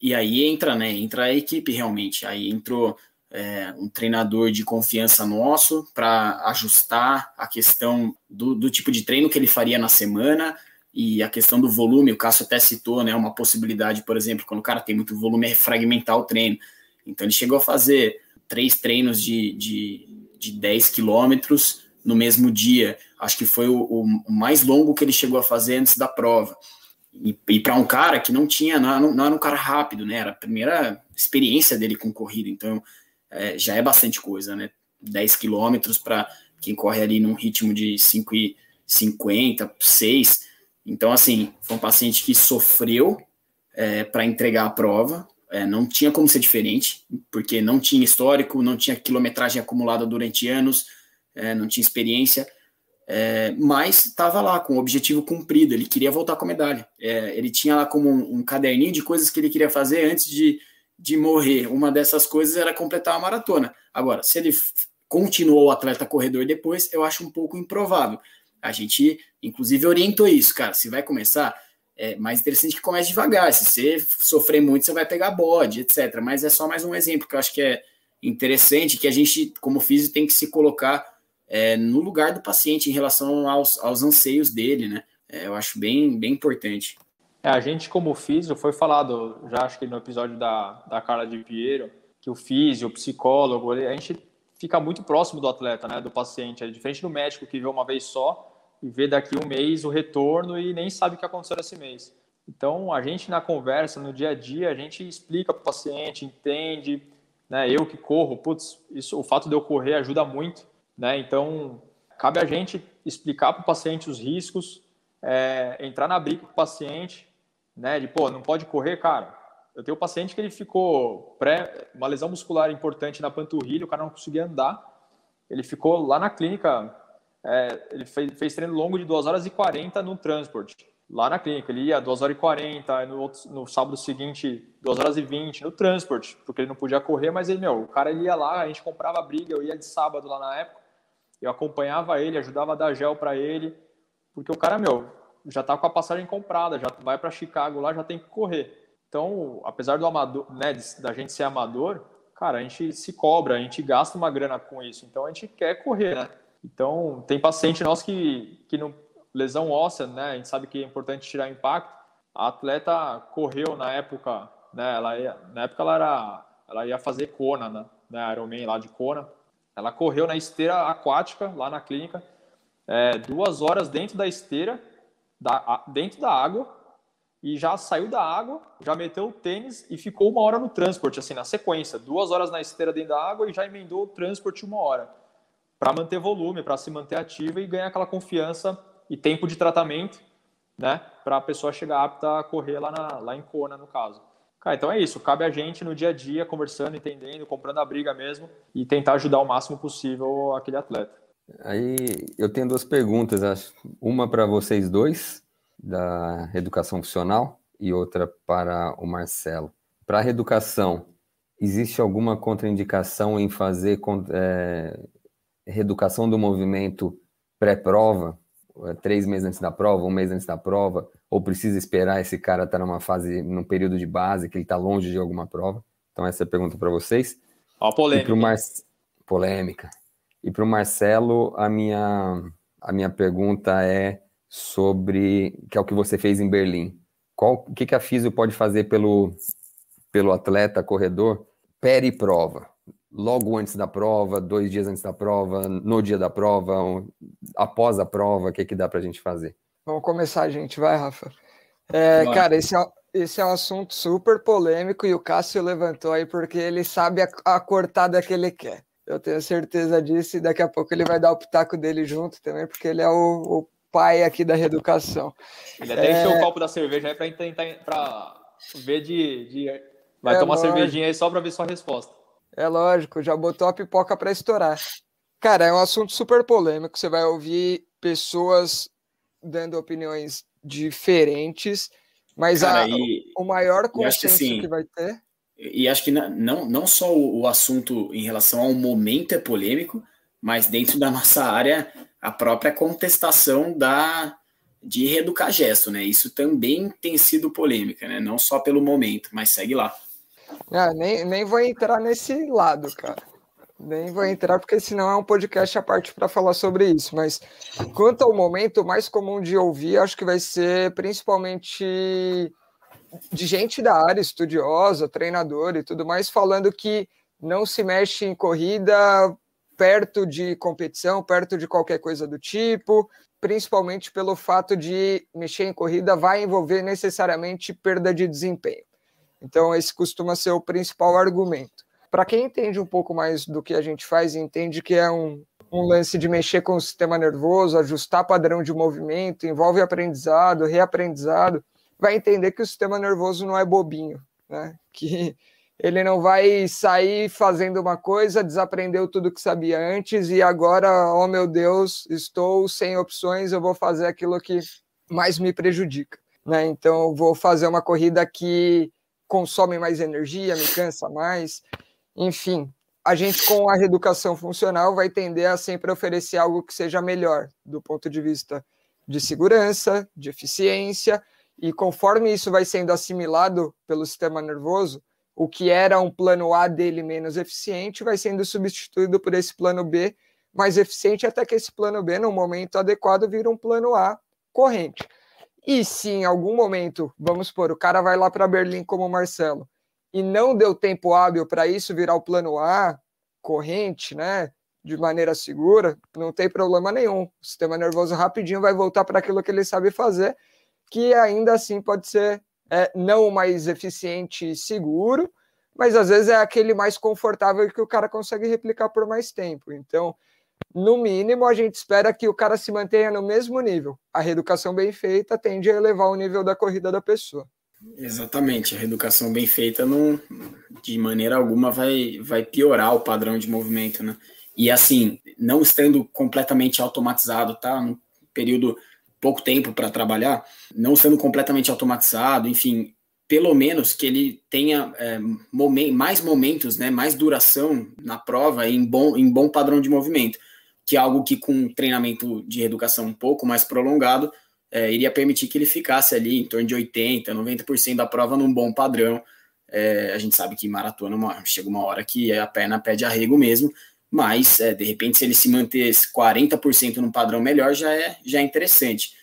e aí entra, né, entra a equipe realmente, aí entrou é, um treinador de confiança nosso para ajustar a questão do, do tipo de treino que ele faria na semana, e a questão do volume, o Cássio até citou, né, uma possibilidade, por exemplo, quando o cara tem muito volume, é fragmentar o treino. Então ele chegou a fazer três treinos de, de, de 10 quilômetros no mesmo dia. Acho que foi o, o, mais longo que ele chegou a fazer antes da prova. E, e para um cara que não tinha, não, não, era um cara rápido, né? Era a primeira experiência dele com corrida, então é, já é bastante coisa, né? 10 quilômetros para quem corre ali num ritmo de 5,50, 6 então, assim, foi um paciente que sofreu é, para entregar a prova, é, não tinha como ser diferente, porque não tinha histórico, não tinha quilometragem acumulada durante anos, é, não tinha experiência, é, mas estava lá com o objetivo cumprido, ele queria voltar com a medalha. É, ele tinha lá como um, um, caderninho de coisas que ele queria fazer antes de, de morrer. Uma dessas coisas era completar a maratona. Agora, se ele continuou o atleta corredor depois, eu acho um pouco improvável. A gente, inclusive, orientou isso, cara. Se vai começar, é mais interessante que comece devagar. Se você sofrer muito, você vai pegar bode, etc. Mas é só mais um exemplo que eu acho que é interessante, que a gente, como físico, tem que se colocar é, no lugar do paciente em relação aos, aos anseios dele, né? É, eu acho bem, bem importante. É, a gente, como físico, foi falado, já acho que no episódio da, da Carla de Piero, que o físico, o psicólogo, a gente fica muito próximo do atleta, né, do paciente. É diferente do médico que vê uma vez só e vê daqui um mês o retorno e nem sabe o que aconteceu nesse mês. Então, a gente na conversa, no dia a dia, a gente explica para o paciente, entende, né, eu que corro, putz, isso, o fato de eu correr ajuda muito, né, então cabe a gente explicar para o paciente os riscos, é, entrar na briga com o paciente, né, de, pô, não pode correr, cara, eu tenho um paciente que ele ficou pré, uma lesão muscular importante na panturrilha, o cara não conseguia andar. Ele ficou lá na clínica, é, ele fez, fez, treino longo de 2 horas e 40 no transporte. Lá na clínica, ele ia 2 horas e 40, no, outro, no sábado seguinte 2 horas e 20 no transporte, porque ele não podia correr, mas ele, meu, o cara ele ia lá, a gente comprava briga, eu ia de sábado lá na época, eu acompanhava ele, ajudava a dar gel para ele, porque o cara, meu, já tá com a passagem comprada, já vai para Chicago lá, já tem que correr. Então, apesar do amador, né, da gente ser amador, cara, a gente se cobra, a gente gasta uma grana com isso. Então, a gente quer correr, né? Então, tem paciente nosso que, que no lesão óssea, né? A gente sabe que é importante tirar impacto. A atleta correu na época, né? Ela ia, na época ela era, ela ia fazer Kona, né? né Ironman lá de Kona. Ela correu na esteira aquática lá na clínica, é, duas horas dentro da esteira, da, dentro da água, e já saiu da água, já meteu o tênis e ficou uma hora no transporte, assim, na sequência. Duas horas na esteira dentro da água e já emendou o transporte uma hora. Para manter volume, para se manter ativa e ganhar aquela confiança e tempo de tratamento, né? Para a pessoa chegar apta a correr lá, na, lá em Kona, no caso. Cara, então é isso. Cabe a gente no dia a dia, conversando, entendendo, comprando a briga mesmo e tentar ajudar o máximo possível aquele atleta. Aí eu tenho duas perguntas, acho. Uma para vocês dois da reeducação funcional e outra para o Marcelo. Para a reeducação, existe alguma contraindicação em fazer é, reeducação do movimento pré-prova, é, três meses antes da prova, um mês antes da prova, ou precisa esperar esse cara estar tá numa fase, num período de base, que ele está longe de alguma prova? Então, essa é a pergunta para vocês. Ó, polêmica. Mar... Polêmica. E para o Marcelo, a minha, a minha pergunta é sobre que é o que você fez em Berlim. Qual, o que, que a Físio pode fazer pelo, pelo atleta corredor peri-prova? Logo antes da prova, dois dias antes da prova, no dia da prova, após a prova, o que, que dá para a gente fazer? Vamos começar, gente. Vai, Rafa. É, cara, esse é, esse é um assunto super polêmico e o Cássio levantou aí porque ele sabe a, a cortada que ele quer. Eu tenho certeza disso e daqui a pouco ele vai dar o pitaco dele junto também, porque ele é o, o pai aqui da reeducação. Ele até é... encheu o copo da cerveja aí para tentar para ver de, de... vai é tomar lógico. cervejinha aí só para ver sua resposta. É lógico, já botou a pipoca para estourar. Cara, é um assunto super polêmico. Você vai ouvir pessoas dando opiniões diferentes, mas Cara, a, e, o maior consenso assim, que vai ter. E acho que não, não só o assunto em relação ao momento é polêmico, mas dentro da nossa área a própria contestação da de reeducar gesto, né? Isso também tem sido polêmica, né? Não só pelo momento, mas segue lá. Ah, nem, nem vou entrar nesse lado, cara. Nem vou entrar, porque senão é um podcast à parte para falar sobre isso. Mas quanto ao momento, mais comum de ouvir, acho que vai ser principalmente de gente da área, estudiosa, treinador e tudo mais, falando que não se mexe em corrida perto de competição, perto de qualquer coisa do tipo, principalmente pelo fato de mexer em corrida vai envolver necessariamente perda de desempenho. Então, esse costuma ser o principal argumento. Para quem entende um pouco mais do que a gente faz, entende que é um, um lance de mexer com o sistema nervoso, ajustar padrão de movimento, envolve aprendizado, reaprendizado, vai entender que o sistema nervoso não é bobinho, né? Que ele não vai sair fazendo uma coisa, desaprendeu tudo que sabia antes e agora, oh meu Deus, estou sem opções, eu vou fazer aquilo que mais me prejudica. Né? Então, vou fazer uma corrida que consome mais energia, me cansa mais. Enfim, a gente, com a reeducação funcional, vai tender a sempre oferecer algo que seja melhor, do ponto de vista de segurança, de eficiência, e conforme isso vai sendo assimilado pelo sistema nervoso, o que era um plano A dele menos eficiente vai sendo substituído por esse plano B mais eficiente, até que esse plano B, no momento adequado, vira um plano A corrente. E se em algum momento, vamos supor, o cara vai lá para Berlim como o Marcelo, e não deu tempo hábil para isso virar o plano A corrente, né? De maneira segura, não tem problema nenhum. O sistema nervoso rapidinho vai voltar para aquilo que ele sabe fazer, que ainda assim pode ser é, não o mais eficiente e seguro, mas às vezes é aquele mais confortável que o cara consegue replicar por mais tempo. Então, no mínimo, a gente espera que o cara se mantenha no mesmo nível. A reeducação bem feita tende a elevar o nível da corrida da pessoa. Exatamente, a reeducação bem feita não, de maneira alguma vai, vai piorar o padrão de movimento, né? E assim, não estando completamente automatizado, tá? Um período pouco tempo para trabalhar, não sendo completamente automatizado, enfim, pelo menos que ele tenha é, momen mais momentos, né, mais duração na prova em bom, em bom padrão de movimento, que é algo que com treinamento de reeducação um pouco mais prolongado é, iria permitir que ele ficasse ali em torno de 80%, 90% da prova num bom padrão. É, a gente sabe que maratona uma, chega uma hora que a perna pede arrego mesmo, mas é, de repente se ele se manter 40% num padrão melhor já é, já é interessante.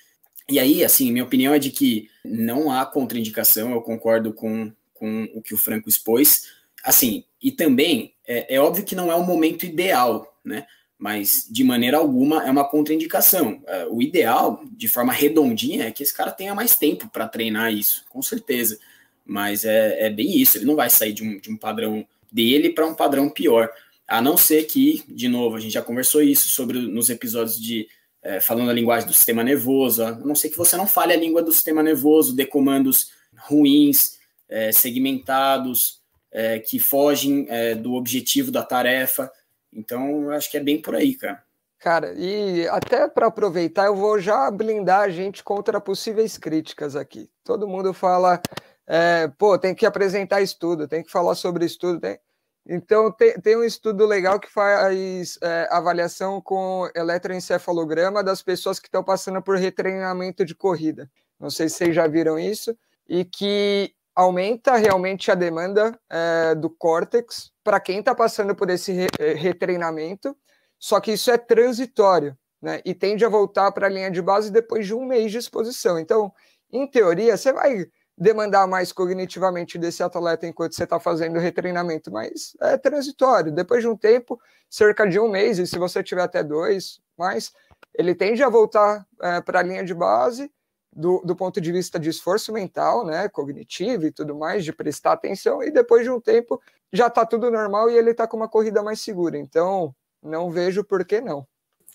E aí, assim, minha opinião é de que não há contraindicação, eu concordo com, com o que o Franco expôs. Assim, e também é, é óbvio que não é o momento ideal, né? Mas de maneira alguma é uma contraindicação. É, o ideal, de forma redondinha, é que esse cara tenha mais tempo para treinar isso, com certeza. Mas é, é, bem isso, ele não vai sair de um, de um padrão dele para um padrão pior. A não ser que, de novo, a gente já conversou isso sobre nos episódios de é, falando a linguagem do sistema nervoso, a não ser que você não fale a língua do sistema nervoso, dê comandos ruins, é, segmentados, é, que fogem é, do objetivo da tarefa. Então, acho que é bem por aí, cara. Cara, e até para aproveitar, eu vou já blindar a gente contra possíveis críticas aqui. Todo mundo fala, é, pô, tem que apresentar estudo, tem que falar sobre estudo. Tem... Então, tem, tem, um estudo legal que faz é, avaliação com eletroencefalograma das pessoas que estão passando por retreinamento de corrida. Não sei se vocês já viram isso. E que aumenta realmente a demanda é, do córtex para quem está passando por esse re eh, retreinamento, só que isso é transitório, né? E tende a voltar para a linha de base depois de um mês de exposição. Então, em teoria, você vai demandar mais cognitivamente desse atleta enquanto você está fazendo o retreinamento, mas é transitório. Depois de um tempo, cerca de um mês, e se você tiver até dois, mais, ele tende a voltar é, para a linha de base do, do ponto de vista de esforço mental, né, cognitivo e tudo mais, de prestar atenção, e depois de um tempo já está tudo normal e ele está com uma corrida mais segura. Então, não vejo por que não.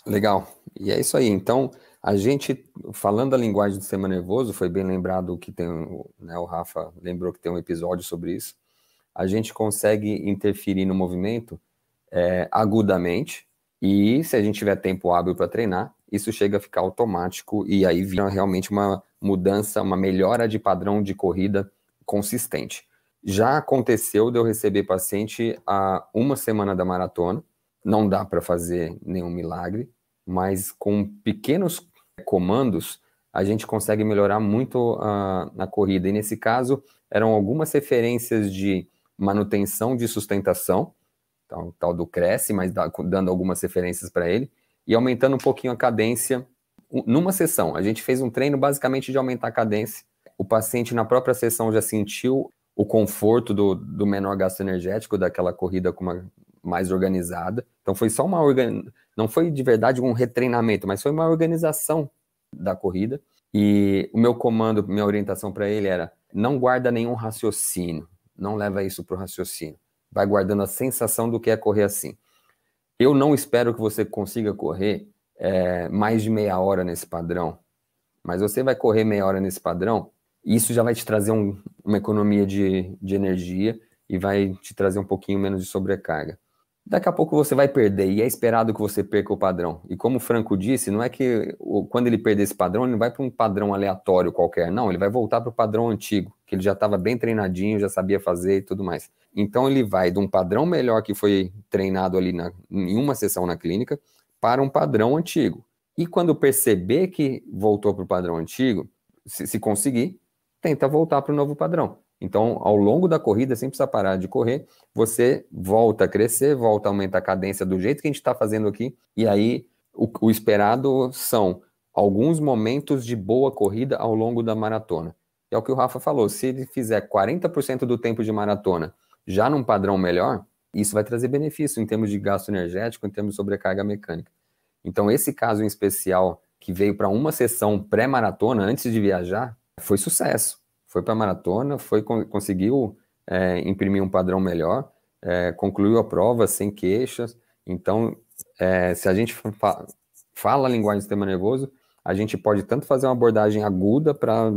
Legal. E é isso aí. Então, a gente, falando a linguagem do sistema nervoso, foi bem lembrado que tem, né, o Rafa lembrou que tem um episódio sobre isso. A gente consegue interferir no movimento é, agudamente, e se a gente tiver tempo hábil para treinar, isso chega a ficar automático e aí vira realmente uma mudança, uma melhora de padrão de corrida consistente. Já aconteceu de eu receber paciente a uma semana da maratona, não dá para fazer nenhum milagre, mas com pequenos comandos a gente consegue melhorar muito uh, na corrida. E nesse caso, eram algumas referências de manutenção de sustentação, então, tal do cresce, mas dando algumas referências para ele, e aumentando um pouquinho a cadência numa sessão. A gente fez um treino basicamente de aumentar a cadência. O paciente na própria sessão já sentiu o conforto do, do menor gasto energético daquela corrida com uma mais organizada. Então foi só uma organ... não foi de verdade um retreinamento, mas foi uma organização da corrida. E o meu comando, minha orientação para ele era: não guarda nenhum raciocínio, não leva isso para o raciocínio. Vai guardando a sensação do que é correr assim. Eu não espero que você consiga correr é, mais de meia hora nesse padrão, mas você vai correr meia hora nesse padrão, isso já vai te trazer um, uma economia de, de energia e vai te trazer um pouquinho menos de sobrecarga. Daqui a pouco você vai perder e é esperado que você perca o padrão. E como o Franco disse, não é que quando ele perder esse padrão, ele não vai para um padrão aleatório qualquer, não, ele vai voltar para o padrão antigo, que ele já estava bem treinadinho, já sabia fazer e tudo mais. Então ele vai de um padrão melhor que foi treinado ali na, em uma sessão na clínica para um padrão antigo. E quando perceber que voltou para o padrão antigo, se, se conseguir, tenta voltar para o novo padrão. Então, ao longo da corrida, sem precisar parar de correr, você volta a crescer, volta a aumentar a cadência do jeito que a gente está fazendo aqui, e aí o, o esperado são alguns momentos de boa corrida ao longo da maratona. É o que o Rafa falou, se ele fizer 40% do tempo de maratona já num padrão melhor, isso vai trazer benefício em termos de gasto energético, em termos de sobrecarga mecânica. Então, esse caso em especial, que veio para uma sessão pré-maratona antes de viajar, foi sucesso foi para a maratona, foi conseguiu é, imprimir um padrão melhor, é, concluiu a prova sem queixas. Então, é, se a gente fa fala a linguagem do sistema nervoso, a gente pode tanto fazer uma abordagem aguda para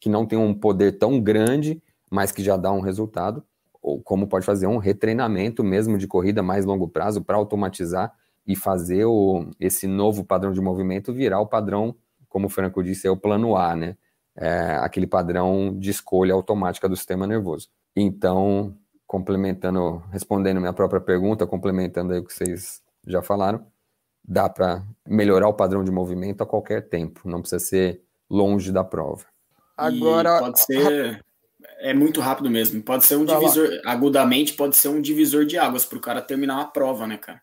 que não tem um poder tão grande, mas que já dá um resultado, ou como pode fazer um retreinamento mesmo de corrida mais longo prazo para automatizar e fazer o, esse novo padrão de movimento virar o padrão, como o Franco disse, é o plano A, né? é, aquele padrão de escolha automática do sistema nervoso. Então, complementando, respondendo minha própria pergunta, complementando aí o que vocês já falaram, dá para melhorar o padrão de movimento a qualquer tempo, não precisa ser longe da prova. Agora e pode ser é muito rápido mesmo, pode ser um divisor, agudamente pode ser um divisor de águas para o cara terminar uma prova, né, cara?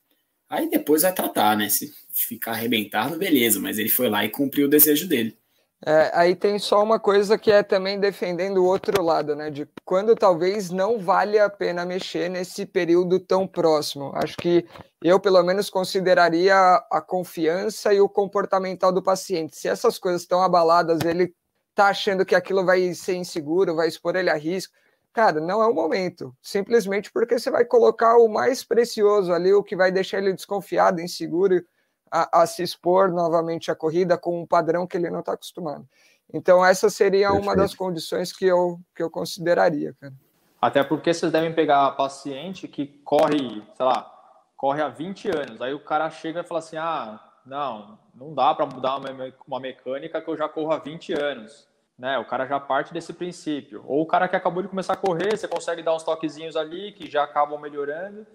Aí depois vai tratar, né? Se ficar arrebentado, beleza, mas ele foi lá e cumpriu o desejo dele. É, aí tem só uma coisa que é também defendendo o outro lado, né? De quando talvez não vale a pena mexer nesse período tão próximo. Acho que eu, pelo menos, consideraria a confiança e o comportamental do paciente. Se essas coisas estão abaladas, ele tá achando que aquilo vai ser inseguro, vai expor ele a risco. Cara, não é o momento. Simplesmente porque você vai colocar o mais precioso ali, o que vai deixar ele desconfiado, inseguro a, a se expor novamente à corrida com um padrão que ele não está acostumado. Então, essa seria Perfeito. uma das condições que eu, que eu consideraria, cara. Até porque vocês devem pegar paciente que corre, sei lá, corre há 20 anos. Aí o cara chega e fala assim: ah, não, não dá para mudar uma mecânica que eu já corro há 20 anos. Né? O cara já parte desse princípio. Ou o cara que acabou de começar a correr, você consegue dar uns toquezinhos ali que já acabam melhorando.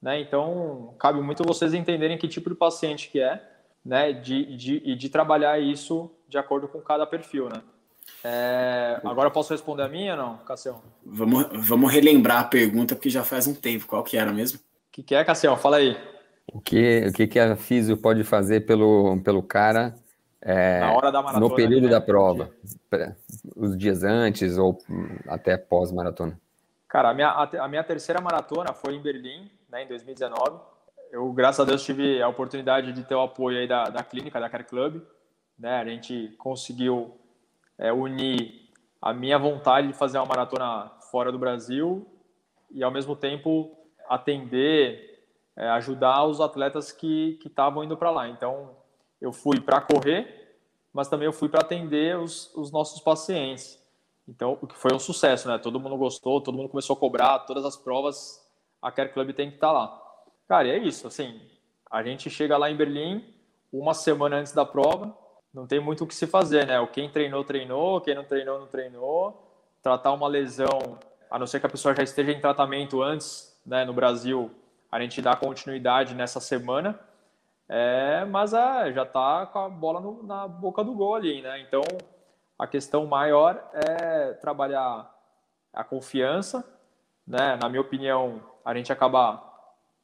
Né? Então, cabe muito vocês entenderem que tipo de paciente que é, né? De, de, e de trabalhar isso de acordo com cada perfil, né? É, agora posso responder a minha não, Cassião? Vamos, vamos relembrar a pergunta, porque já faz um tempo. Qual que era mesmo? O que, que é, Cassião? Fala aí. O que, o que, que a físio pode fazer pelo, pelo cara é, Na hora da maratona, no período né? da prova? Os dias antes ou até pós-maratona? Cara, a minha, a minha terceira maratona foi em Berlim, né, em 2019. Eu, graças a Deus, tive a oportunidade de ter o apoio aí da, da clínica, da Care Club. Né? A gente conseguiu é, unir a minha vontade de fazer uma maratona fora do Brasil e, ao mesmo tempo, atender, é, ajudar os atletas que estavam indo para lá. Então, eu fui para correr, mas também eu fui para atender os, os nossos pacientes. Então, o que foi um sucesso, né? Todo mundo gostou, todo mundo começou a cobrar, todas as provas a Care Club tem que estar tá lá. Cara, é isso, assim, a gente chega lá em Berlim uma semana antes da prova, não tem muito o que se fazer, né? Quem treinou, treinou, quem não treinou, não treinou. Tratar uma lesão, a não ser que a pessoa já esteja em tratamento antes, né, no Brasil, a gente dá continuidade nessa semana. É, mas é, já está com a bola no, na boca do gol ali, né? Então, a questão maior é trabalhar a confiança, né? Na minha opinião, a gente acaba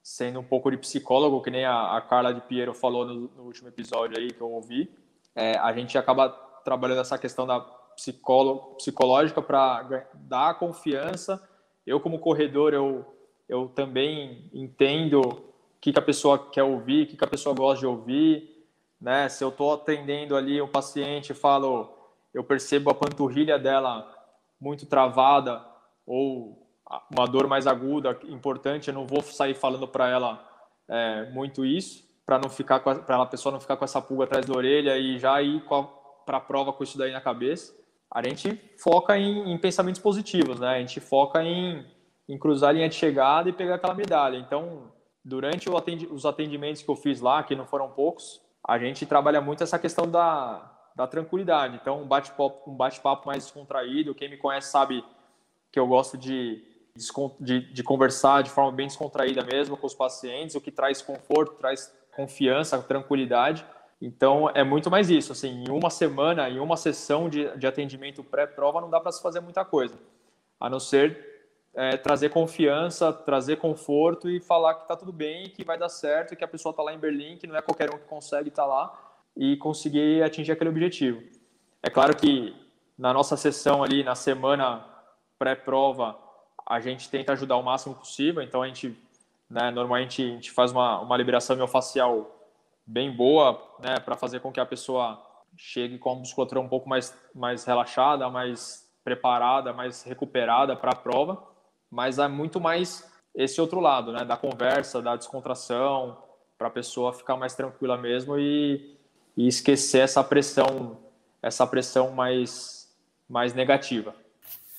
sendo um pouco de psicólogo, que nem a, a Carla de Piero falou no, no, último episódio aí que eu ouvi. É, a gente acaba trabalhando essa questão da psicólogo, psicológica para dar confiança. Eu, como corredor, eu, eu também entendo que, que a pessoa quer ouvir, o que, que a pessoa gosta de ouvir. Né? Se eu estou atendendo ali o paciente falo, eu percebo a panturrilha dela muito travada ou uma dor mais aguda, importante, eu não vou sair falando para ela é, muito isso, para não ficar para a pessoa não ficar com essa pulga atrás da orelha e já ir para a prova com isso daí na cabeça. A gente foca em, em pensamentos positivos, né? A gente foca em, em, cruzar a linha de chegada e pegar aquela medalha. Então, durante atendi, os atendimentos que eu fiz lá, que não foram poucos, a gente trabalha muito essa questão da, da tranquilidade. Então, um bate-papo um bate mais descontraído. Quem me conhece sabe que eu gosto de de, de conversar de forma bem descontraída mesmo com os pacientes, o que traz conforto, traz confiança, tranquilidade. Então é muito mais isso. Assim, em uma semana, em uma sessão de, de atendimento pré-prova, não dá para se fazer muita coisa, a não ser é, trazer confiança, trazer conforto e falar que está tudo bem, que vai dar certo, que a pessoa está lá em Berlim, que não é qualquer um que consegue estar tá lá e conseguir atingir aquele objetivo. É claro que na nossa sessão ali, na semana pré-prova, a gente tenta ajudar o máximo possível, então a gente, né, normalmente a gente faz uma, uma liberação miofascial bem boa, né, para fazer com que a pessoa chegue com a musculatura um pouco mais, mais relaxada, mais preparada, mais recuperada para a prova, mas é muito mais esse outro lado, né, da conversa, da descontração, para a pessoa ficar mais tranquila mesmo e, e esquecer essa pressão, essa pressão mais, mais negativa.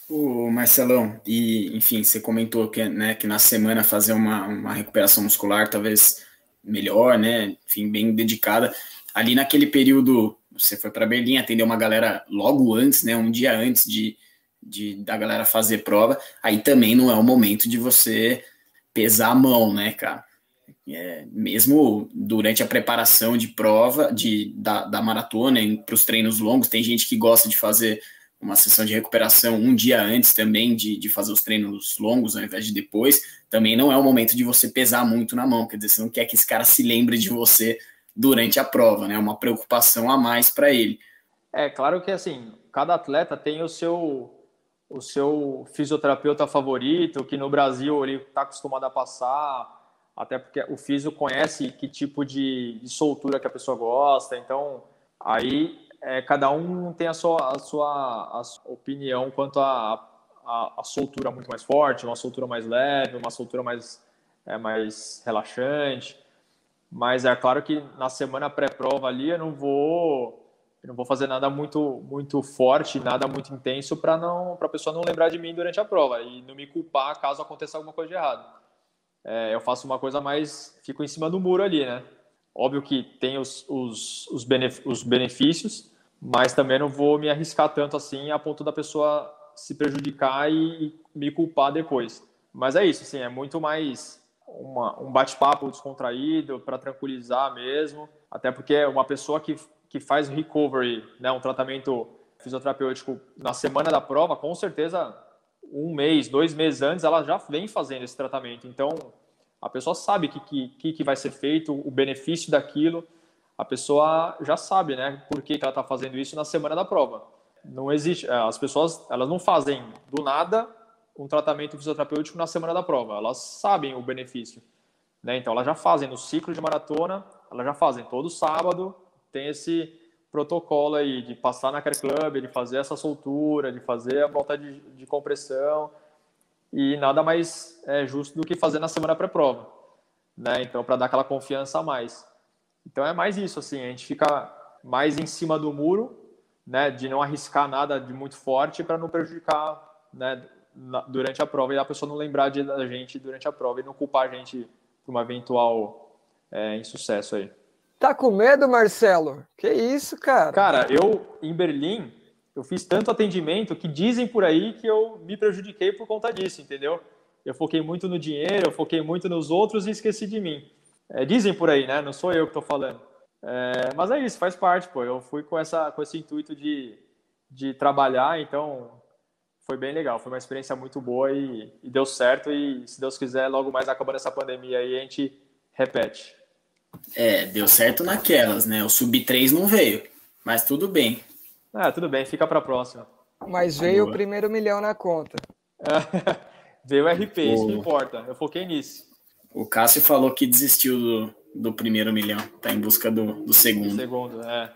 O Marcelão, e enfim, você comentou que, né, que na semana fazer uma, uma recuperação muscular talvez melhor, né? Enfim, bem dedicada. Ali naquele período, você foi para Berlim, atendeu uma galera logo antes, né? Um dia antes de, de da galera fazer prova. Aí também não é o momento de você pesar a mão, né, cara? É, mesmo durante a preparação de prova, de, da, da maratona, para os treinos longos, tem gente que gosta de fazer uma sessão de recuperação um dia antes também de, de fazer os treinos longos ao invés de depois, também não é o momento de você pesar muito na mão, quer dizer, você não quer que esse cara se lembre de você durante a prova, né? É uma preocupação a mais para ele. É claro que assim, cada atleta tem o seu o seu fisioterapeuta favorito, que no Brasil ele está acostumado a passar, até porque o fisio conhece que tipo de, de soltura que a pessoa gosta, então aí é, cada um tem a sua, a sua, a sua opinião quanto a, a, a, soltura muito mais forte, uma soltura mais leve, uma soltura mais, é, mais relaxante. Mas é claro que na semana pré-prova ali eu não vou eu não vou fazer nada muito muito forte, nada muito intenso para não para a pessoa não lembrar de mim durante a prova e não me culpar caso aconteça alguma coisa de errado. É, eu faço uma coisa mais fico em cima do muro ali, né? Óbvio que tem os, os, os, os benefícios, mas também não vou me arriscar tanto assim a ponto da pessoa se prejudicar e me culpar depois. Mas é isso, assim, é muito mais uma, um bate-papo descontraído para tranquilizar mesmo, até porque uma pessoa que, que faz recovery, né, um tratamento fisioterapêutico na semana da prova, com certeza um mês, dois meses antes, ela já vem fazendo esse tratamento. Então, a pessoa sabe o que, que, que vai ser feito, o benefício daquilo, a pessoa já sabe, né, por que, que ela está fazendo isso na semana da prova. Não existe, é, as pessoas, elas não fazem do nada um tratamento fisioterapêutico na semana da prova, elas sabem o benefício, né, então elas já fazem no ciclo de maratona, elas já fazem todo sábado, tem esse protocolo aí de passar na Care Club, de fazer essa soltura, de fazer a volta de, de compressão, e nada mais é, justo do que fazer na semana pré-prova, né? Então, para dar aquela confiança a mais. Então, é mais isso, assim, a gente fica mais em cima do muro, né, de não arriscar nada de muito forte para não prejudicar, né, na, durante a prova e a pessoa não lembrar de, da gente durante a prova e não culpar a gente por uma eventual é, insucesso aí. Tá com medo, Marcelo? Que isso, cara? Cara, eu em Berlim eu fiz tanto atendimento que dizem por aí que eu me prejudiquei por conta disso, entendeu? Eu foquei muito no dinheiro, eu foquei muito nos outros e esqueci de mim. É, dizem por aí, né? Não sou eu que estou falando. É, mas é isso, faz parte, pô. Eu fui com, essa, com esse intuito de, de trabalhar, então foi bem legal. Foi uma experiência muito boa e, e deu certo. E se Deus quiser, logo mais acabando essa pandemia aí, a gente repete. É, deu certo naquelas, né? O Sub-3 não veio, mas tudo bem. Ah, tudo bem, fica para a próxima. Mas veio Boa. o primeiro milhão na conta. veio o RP, isso que importa. Eu foquei nisso. O Cássio falou que desistiu do, do primeiro milhão, tá em busca do, do segundo. segundo, é.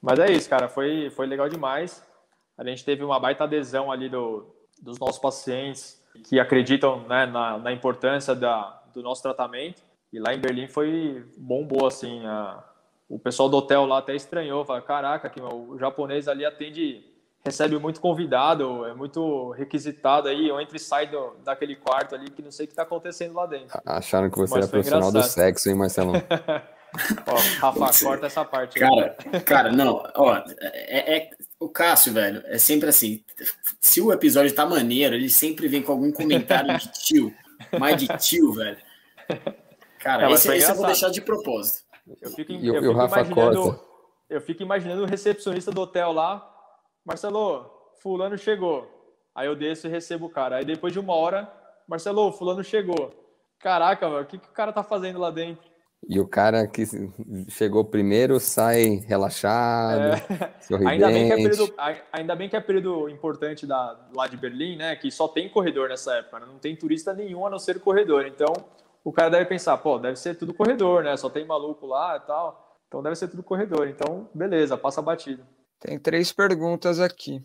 Mas é isso, cara, foi, foi legal demais. A gente teve uma baita adesão ali do, dos nossos pacientes que acreditam né, na, na importância da, do nosso tratamento. E lá em Berlim foi bombou, assim, a, o pessoal do hotel lá até estranhou, falou, caraca, que o japonês ali atende, recebe muito convidado, é muito requisitado aí, eu entro e saio do, daquele quarto ali que não sei o que está acontecendo lá dentro. Acharam que você Mas era profissional engraçado. do sexo, hein, Marcelo? ó, Rafa, corta essa parte. Cara, aí. cara, não, ó, é, é, O Cássio, velho, é sempre assim. Se o episódio tá maneiro, ele sempre vem com algum comentário de tio. Mais de tio, velho. Cara, esse, esse eu vou deixar de propósito. Eu fico, eu, eu fico imaginando. Eu fico imaginando o recepcionista do hotel lá. Marcelo, fulano chegou. Aí eu desço e recebo o cara. Aí depois de uma hora, Marcelo, fulano chegou. Caraca, mano, o que, que o cara tá fazendo lá dentro? E o cara que chegou primeiro sai relaxado, é. ainda, bem que é período, ainda bem que é período importante da, lá de Berlim, né? Que só tem corredor nessa época, né? não tem turista nenhum a não ser corredor. Então o cara deve pensar, pô, deve ser tudo corredor, né? Só tem maluco lá e tal. Então deve ser tudo corredor. Então, beleza, passa batido. Tem três perguntas aqui.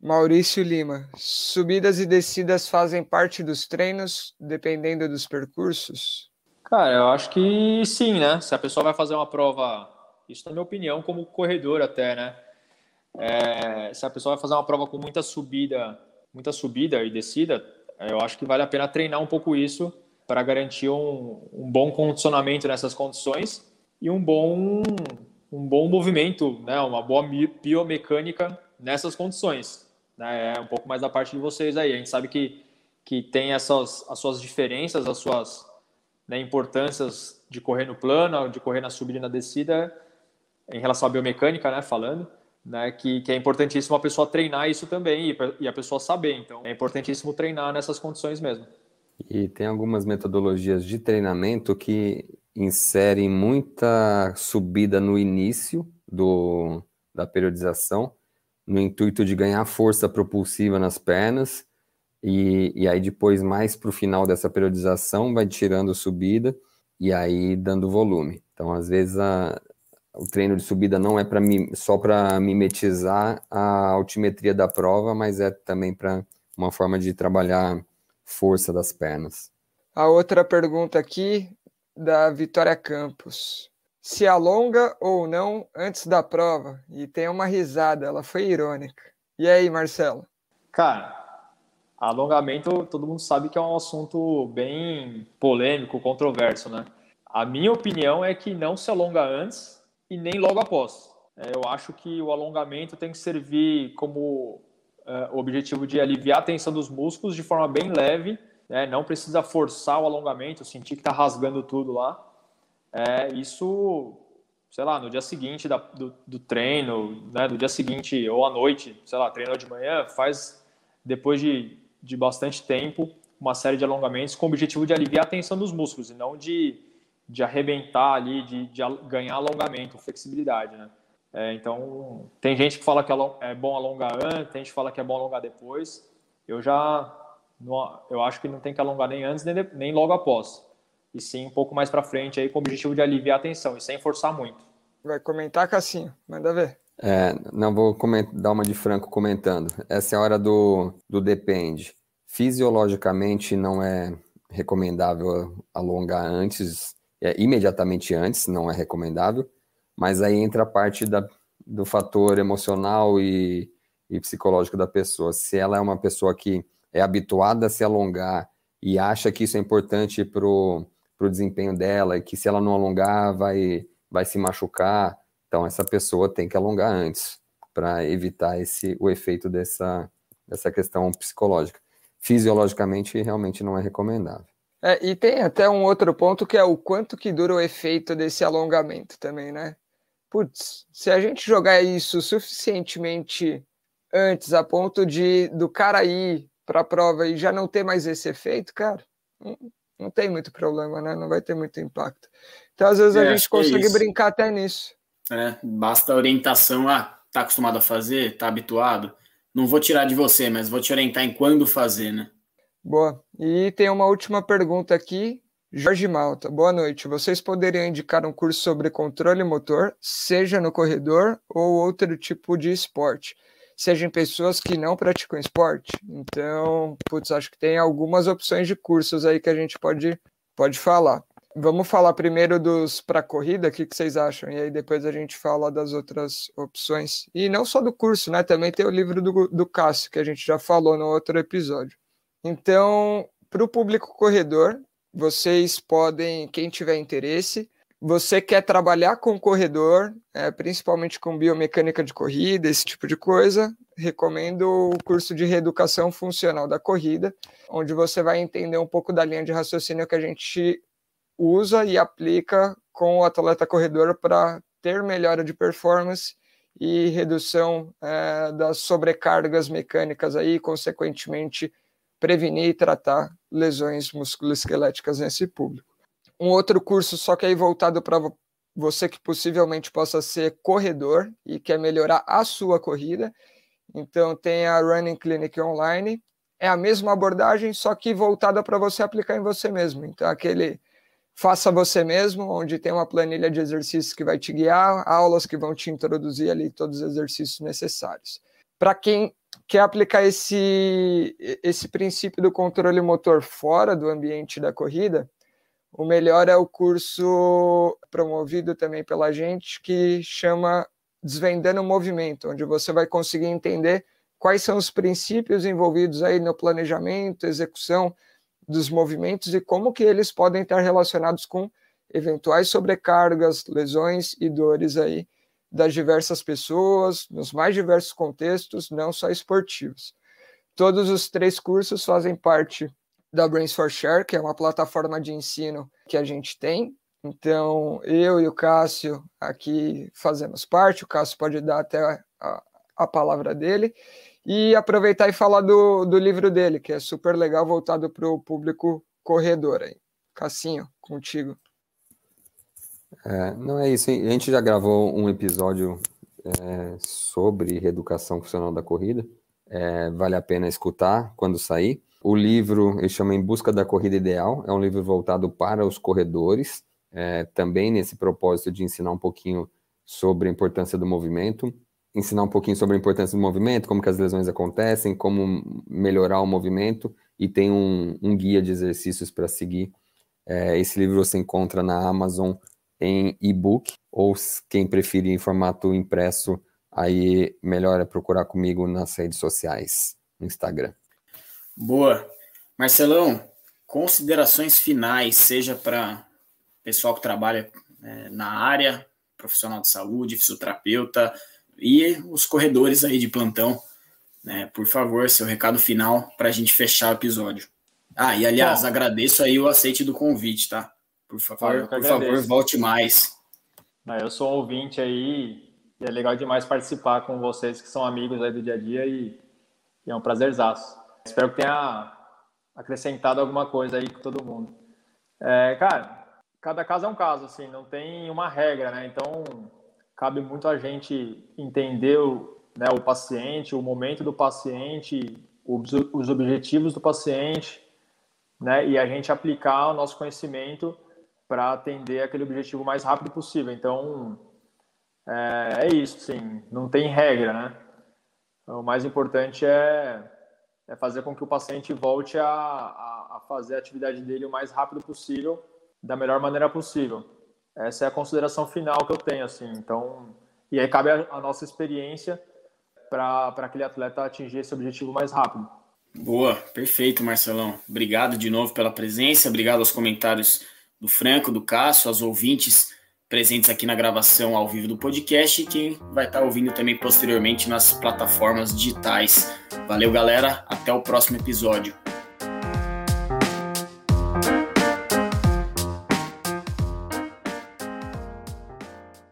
Maurício Lima, subidas e descidas fazem parte dos treinos, dependendo dos percursos? Cara, eu acho que sim, né? Se a pessoa vai fazer uma prova, isso na minha opinião, como corredor até, né? É, se a pessoa vai fazer uma prova com muita subida, muita subida e descida, eu acho que vale a pena treinar um pouco isso para garantir um, um, bom condicionamento nessas condições e um bom, um bom movimento, né? Uma boa biomecânica nessas condições. Né? É um pouco mais da parte de vocês aí. A gente sabe que, que tem essas as suas diferenças, as suas né, importâncias de correr no plano, de correr na subida e na descida, em relação à biomecânica, né, falando, né, que, que é importantíssimo a pessoa treinar isso também e, e a pessoa saber. Então, é importantíssimo treinar nessas condições mesmo. E tem algumas metodologias de treinamento que inserem muita subida no início do, da periodização, no intuito de ganhar força propulsiva nas pernas e, e aí depois, mais para o final dessa periodização, vai tirando subida e aí dando volume. Então, às vezes, a, o treino de subida não é para só para mimetizar a altimetria da prova, mas é também para uma forma de trabalhar força das pernas. A outra pergunta aqui da Vitória Campos. Se alonga ou não antes da prova? E tem uma risada, ela foi irônica. E aí, Marcelo? Cara, Alongamento, todo mundo sabe que é um assunto bem polêmico, controverso, né? A minha opinião é que não se alonga antes e nem logo após. É, eu acho que o alongamento tem que servir como é, objetivo de aliviar a tensão dos músculos de forma bem leve, né? não precisa forçar o alongamento, sentir que está rasgando tudo lá. É, isso, sei lá, no dia seguinte da, do, do, treino, né? do dia seguinte ou à noite, sei lá, treinou de manhã, faz depois de de bastante tempo uma série de alongamentos com o objetivo de aliviar a tensão dos músculos e não de, de arrebentar ali, de, de ganhar alongamento, flexibilidade, né? É, então, tem gente que fala que é bom alongar antes, tem gente que fala que é bom alongar depois. Eu já, não, eu acho que não tem que alongar nem antes nem, nem logo após. E sim um pouco mais para frente aí com o objetivo de aliviar a tensão e sem forçar muito. Vai comentar, Cassinho? Manda ver. É, não vou dar uma de franco comentando. Essa é a hora do, do depende. Fisiologicamente não é recomendável alongar antes, é, imediatamente antes, não é recomendável, mas aí entra a parte da, do fator emocional e, e psicológico da pessoa. Se ela é uma pessoa que é habituada a se alongar e acha que isso é importante para o desempenho dela e que se ela não alongar vai, vai se machucar, então, essa pessoa tem que alongar antes para evitar esse, o efeito dessa, dessa questão psicológica. Fisiologicamente, realmente não é recomendável. É, e tem até um outro ponto que é o quanto que dura o efeito desse alongamento também, né? Putz, se a gente jogar isso suficientemente antes, a ponto de do cara ir para a prova e já não ter mais esse efeito, cara, não, não, tem muito problema, né? Não vai ter muito impacto. Então, às vezes, é, a gente é consegue é brincar até nisso né? Basta a orientação, ah, tá acostumado a fazer, tá habituado. Não vou tirar de você, mas vou te orientar em quando fazer, né? Boa. E tem uma última pergunta aqui. Jorge Malta, boa noite. Vocês poderiam indicar um curso sobre controle motor, seja no corredor ou outro tipo de esporte, sejam pessoas que não praticam esporte? Então, putz, acho que tem algumas opções de cursos aí que a gente pode, pode falar. Vamos falar primeiro dos para corrida, o que, que vocês acham? E aí depois a gente fala das outras opções. E não só do curso, né? Também tem o livro do, do Cássio, que a gente já falou no outro episódio. Então, para o público corredor, vocês podem, quem tiver interesse, você quer trabalhar com corredor, é, principalmente com biomecânica de corrida, esse tipo de coisa, recomendo o curso de reeducação funcional da corrida, onde você vai entender um pouco da linha de raciocínio que a gente usa e aplica com o atleta corredor para ter melhora de performance e redução é, das sobrecargas mecânicas aí, consequentemente prevenir e tratar lesões musculoesqueléticas nesse público. Um outro curso, só que aí voltado para você que possivelmente possa ser corredor e quer melhorar a sua corrida. Então tem a Running Clinic Online. É a mesma abordagem, só que voltada para você aplicar em você mesmo. Então aquele faça você mesmo, onde tem uma planilha de exercícios que vai te guiar, aulas que vão te introduzir ali todos os exercícios necessários. Para quem quer aplicar esse, esse princípio do controle motor fora do ambiente da corrida, o melhor é o curso promovido também pela gente que chama Desvendando o Movimento, onde você vai conseguir entender quais são os princípios envolvidos aí no planejamento, execução dos movimentos e como que eles podem estar relacionados com eventuais sobrecargas, lesões e dores aí das diversas pessoas, nos mais diversos contextos, não só esportivos. Todos os três cursos fazem parte da Brains for Share, que é uma plataforma de ensino que a gente tem. Então, eu e o Cássio aqui fazemos parte, o Cássio pode dar até a, a palavra dele, e aproveitar e falar do, do livro dele, que é super legal, voltado para o público corredor. Aí. Cassinho, contigo. É, não é isso, a gente já gravou um episódio é, sobre reeducação funcional da corrida, é, vale a pena escutar quando sair. O livro ele chama Em Busca da Corrida Ideal, é um livro voltado para os corredores, é, também nesse propósito de ensinar um pouquinho sobre a importância do movimento, ensinar um pouquinho sobre a importância do movimento, como que as lesões acontecem, como melhorar o movimento, e tem um, um guia de exercícios para seguir. É, esse livro você encontra na Amazon em e-book, ou quem preferir em formato impresso, aí melhor é procurar comigo nas redes sociais, no Instagram. Boa. Marcelão, considerações finais, seja para pessoal que trabalha é, na área, profissional de saúde, fisioterapeuta e os corredores aí de plantão. Né? Por favor, seu recado final para a gente fechar o episódio. Ah, e aliás, Bom, agradeço aí o aceite do convite, tá? Por favor, por favor, volte mais. Eu sou um ouvinte aí e é legal demais participar com vocês que são amigos aí do dia a dia e, e é um prazerzaço. Espero que tenha acrescentado alguma coisa aí com todo mundo. É, cara, cada caso é um caso, assim, não tem uma regra, né? Então, cabe muito a gente entender o, né, o paciente, o momento do paciente, os, os objetivos do paciente, né? E a gente aplicar o nosso conhecimento para atender aquele objetivo o mais rápido possível. Então, é, é isso, sim, não tem regra, né? O mais importante é é fazer com que o paciente volte a, a, a, fazer a atividade dele o mais rápido possível, da melhor maneira possível. Essa é a consideração final que eu tenho, assim. Então, e aí cabe a, a nossa experiência para aquele atleta atingir esse objetivo mais rápido. Boa, perfeito, Marcelão. Obrigado de novo pela presença, obrigado aos comentários do Franco, do Cássio, aos ouvintes presentes aqui na gravação ao vivo do podcast e quem vai estar ouvindo também posteriormente nas plataformas digitais. Valeu, galera. Até o próximo episódio.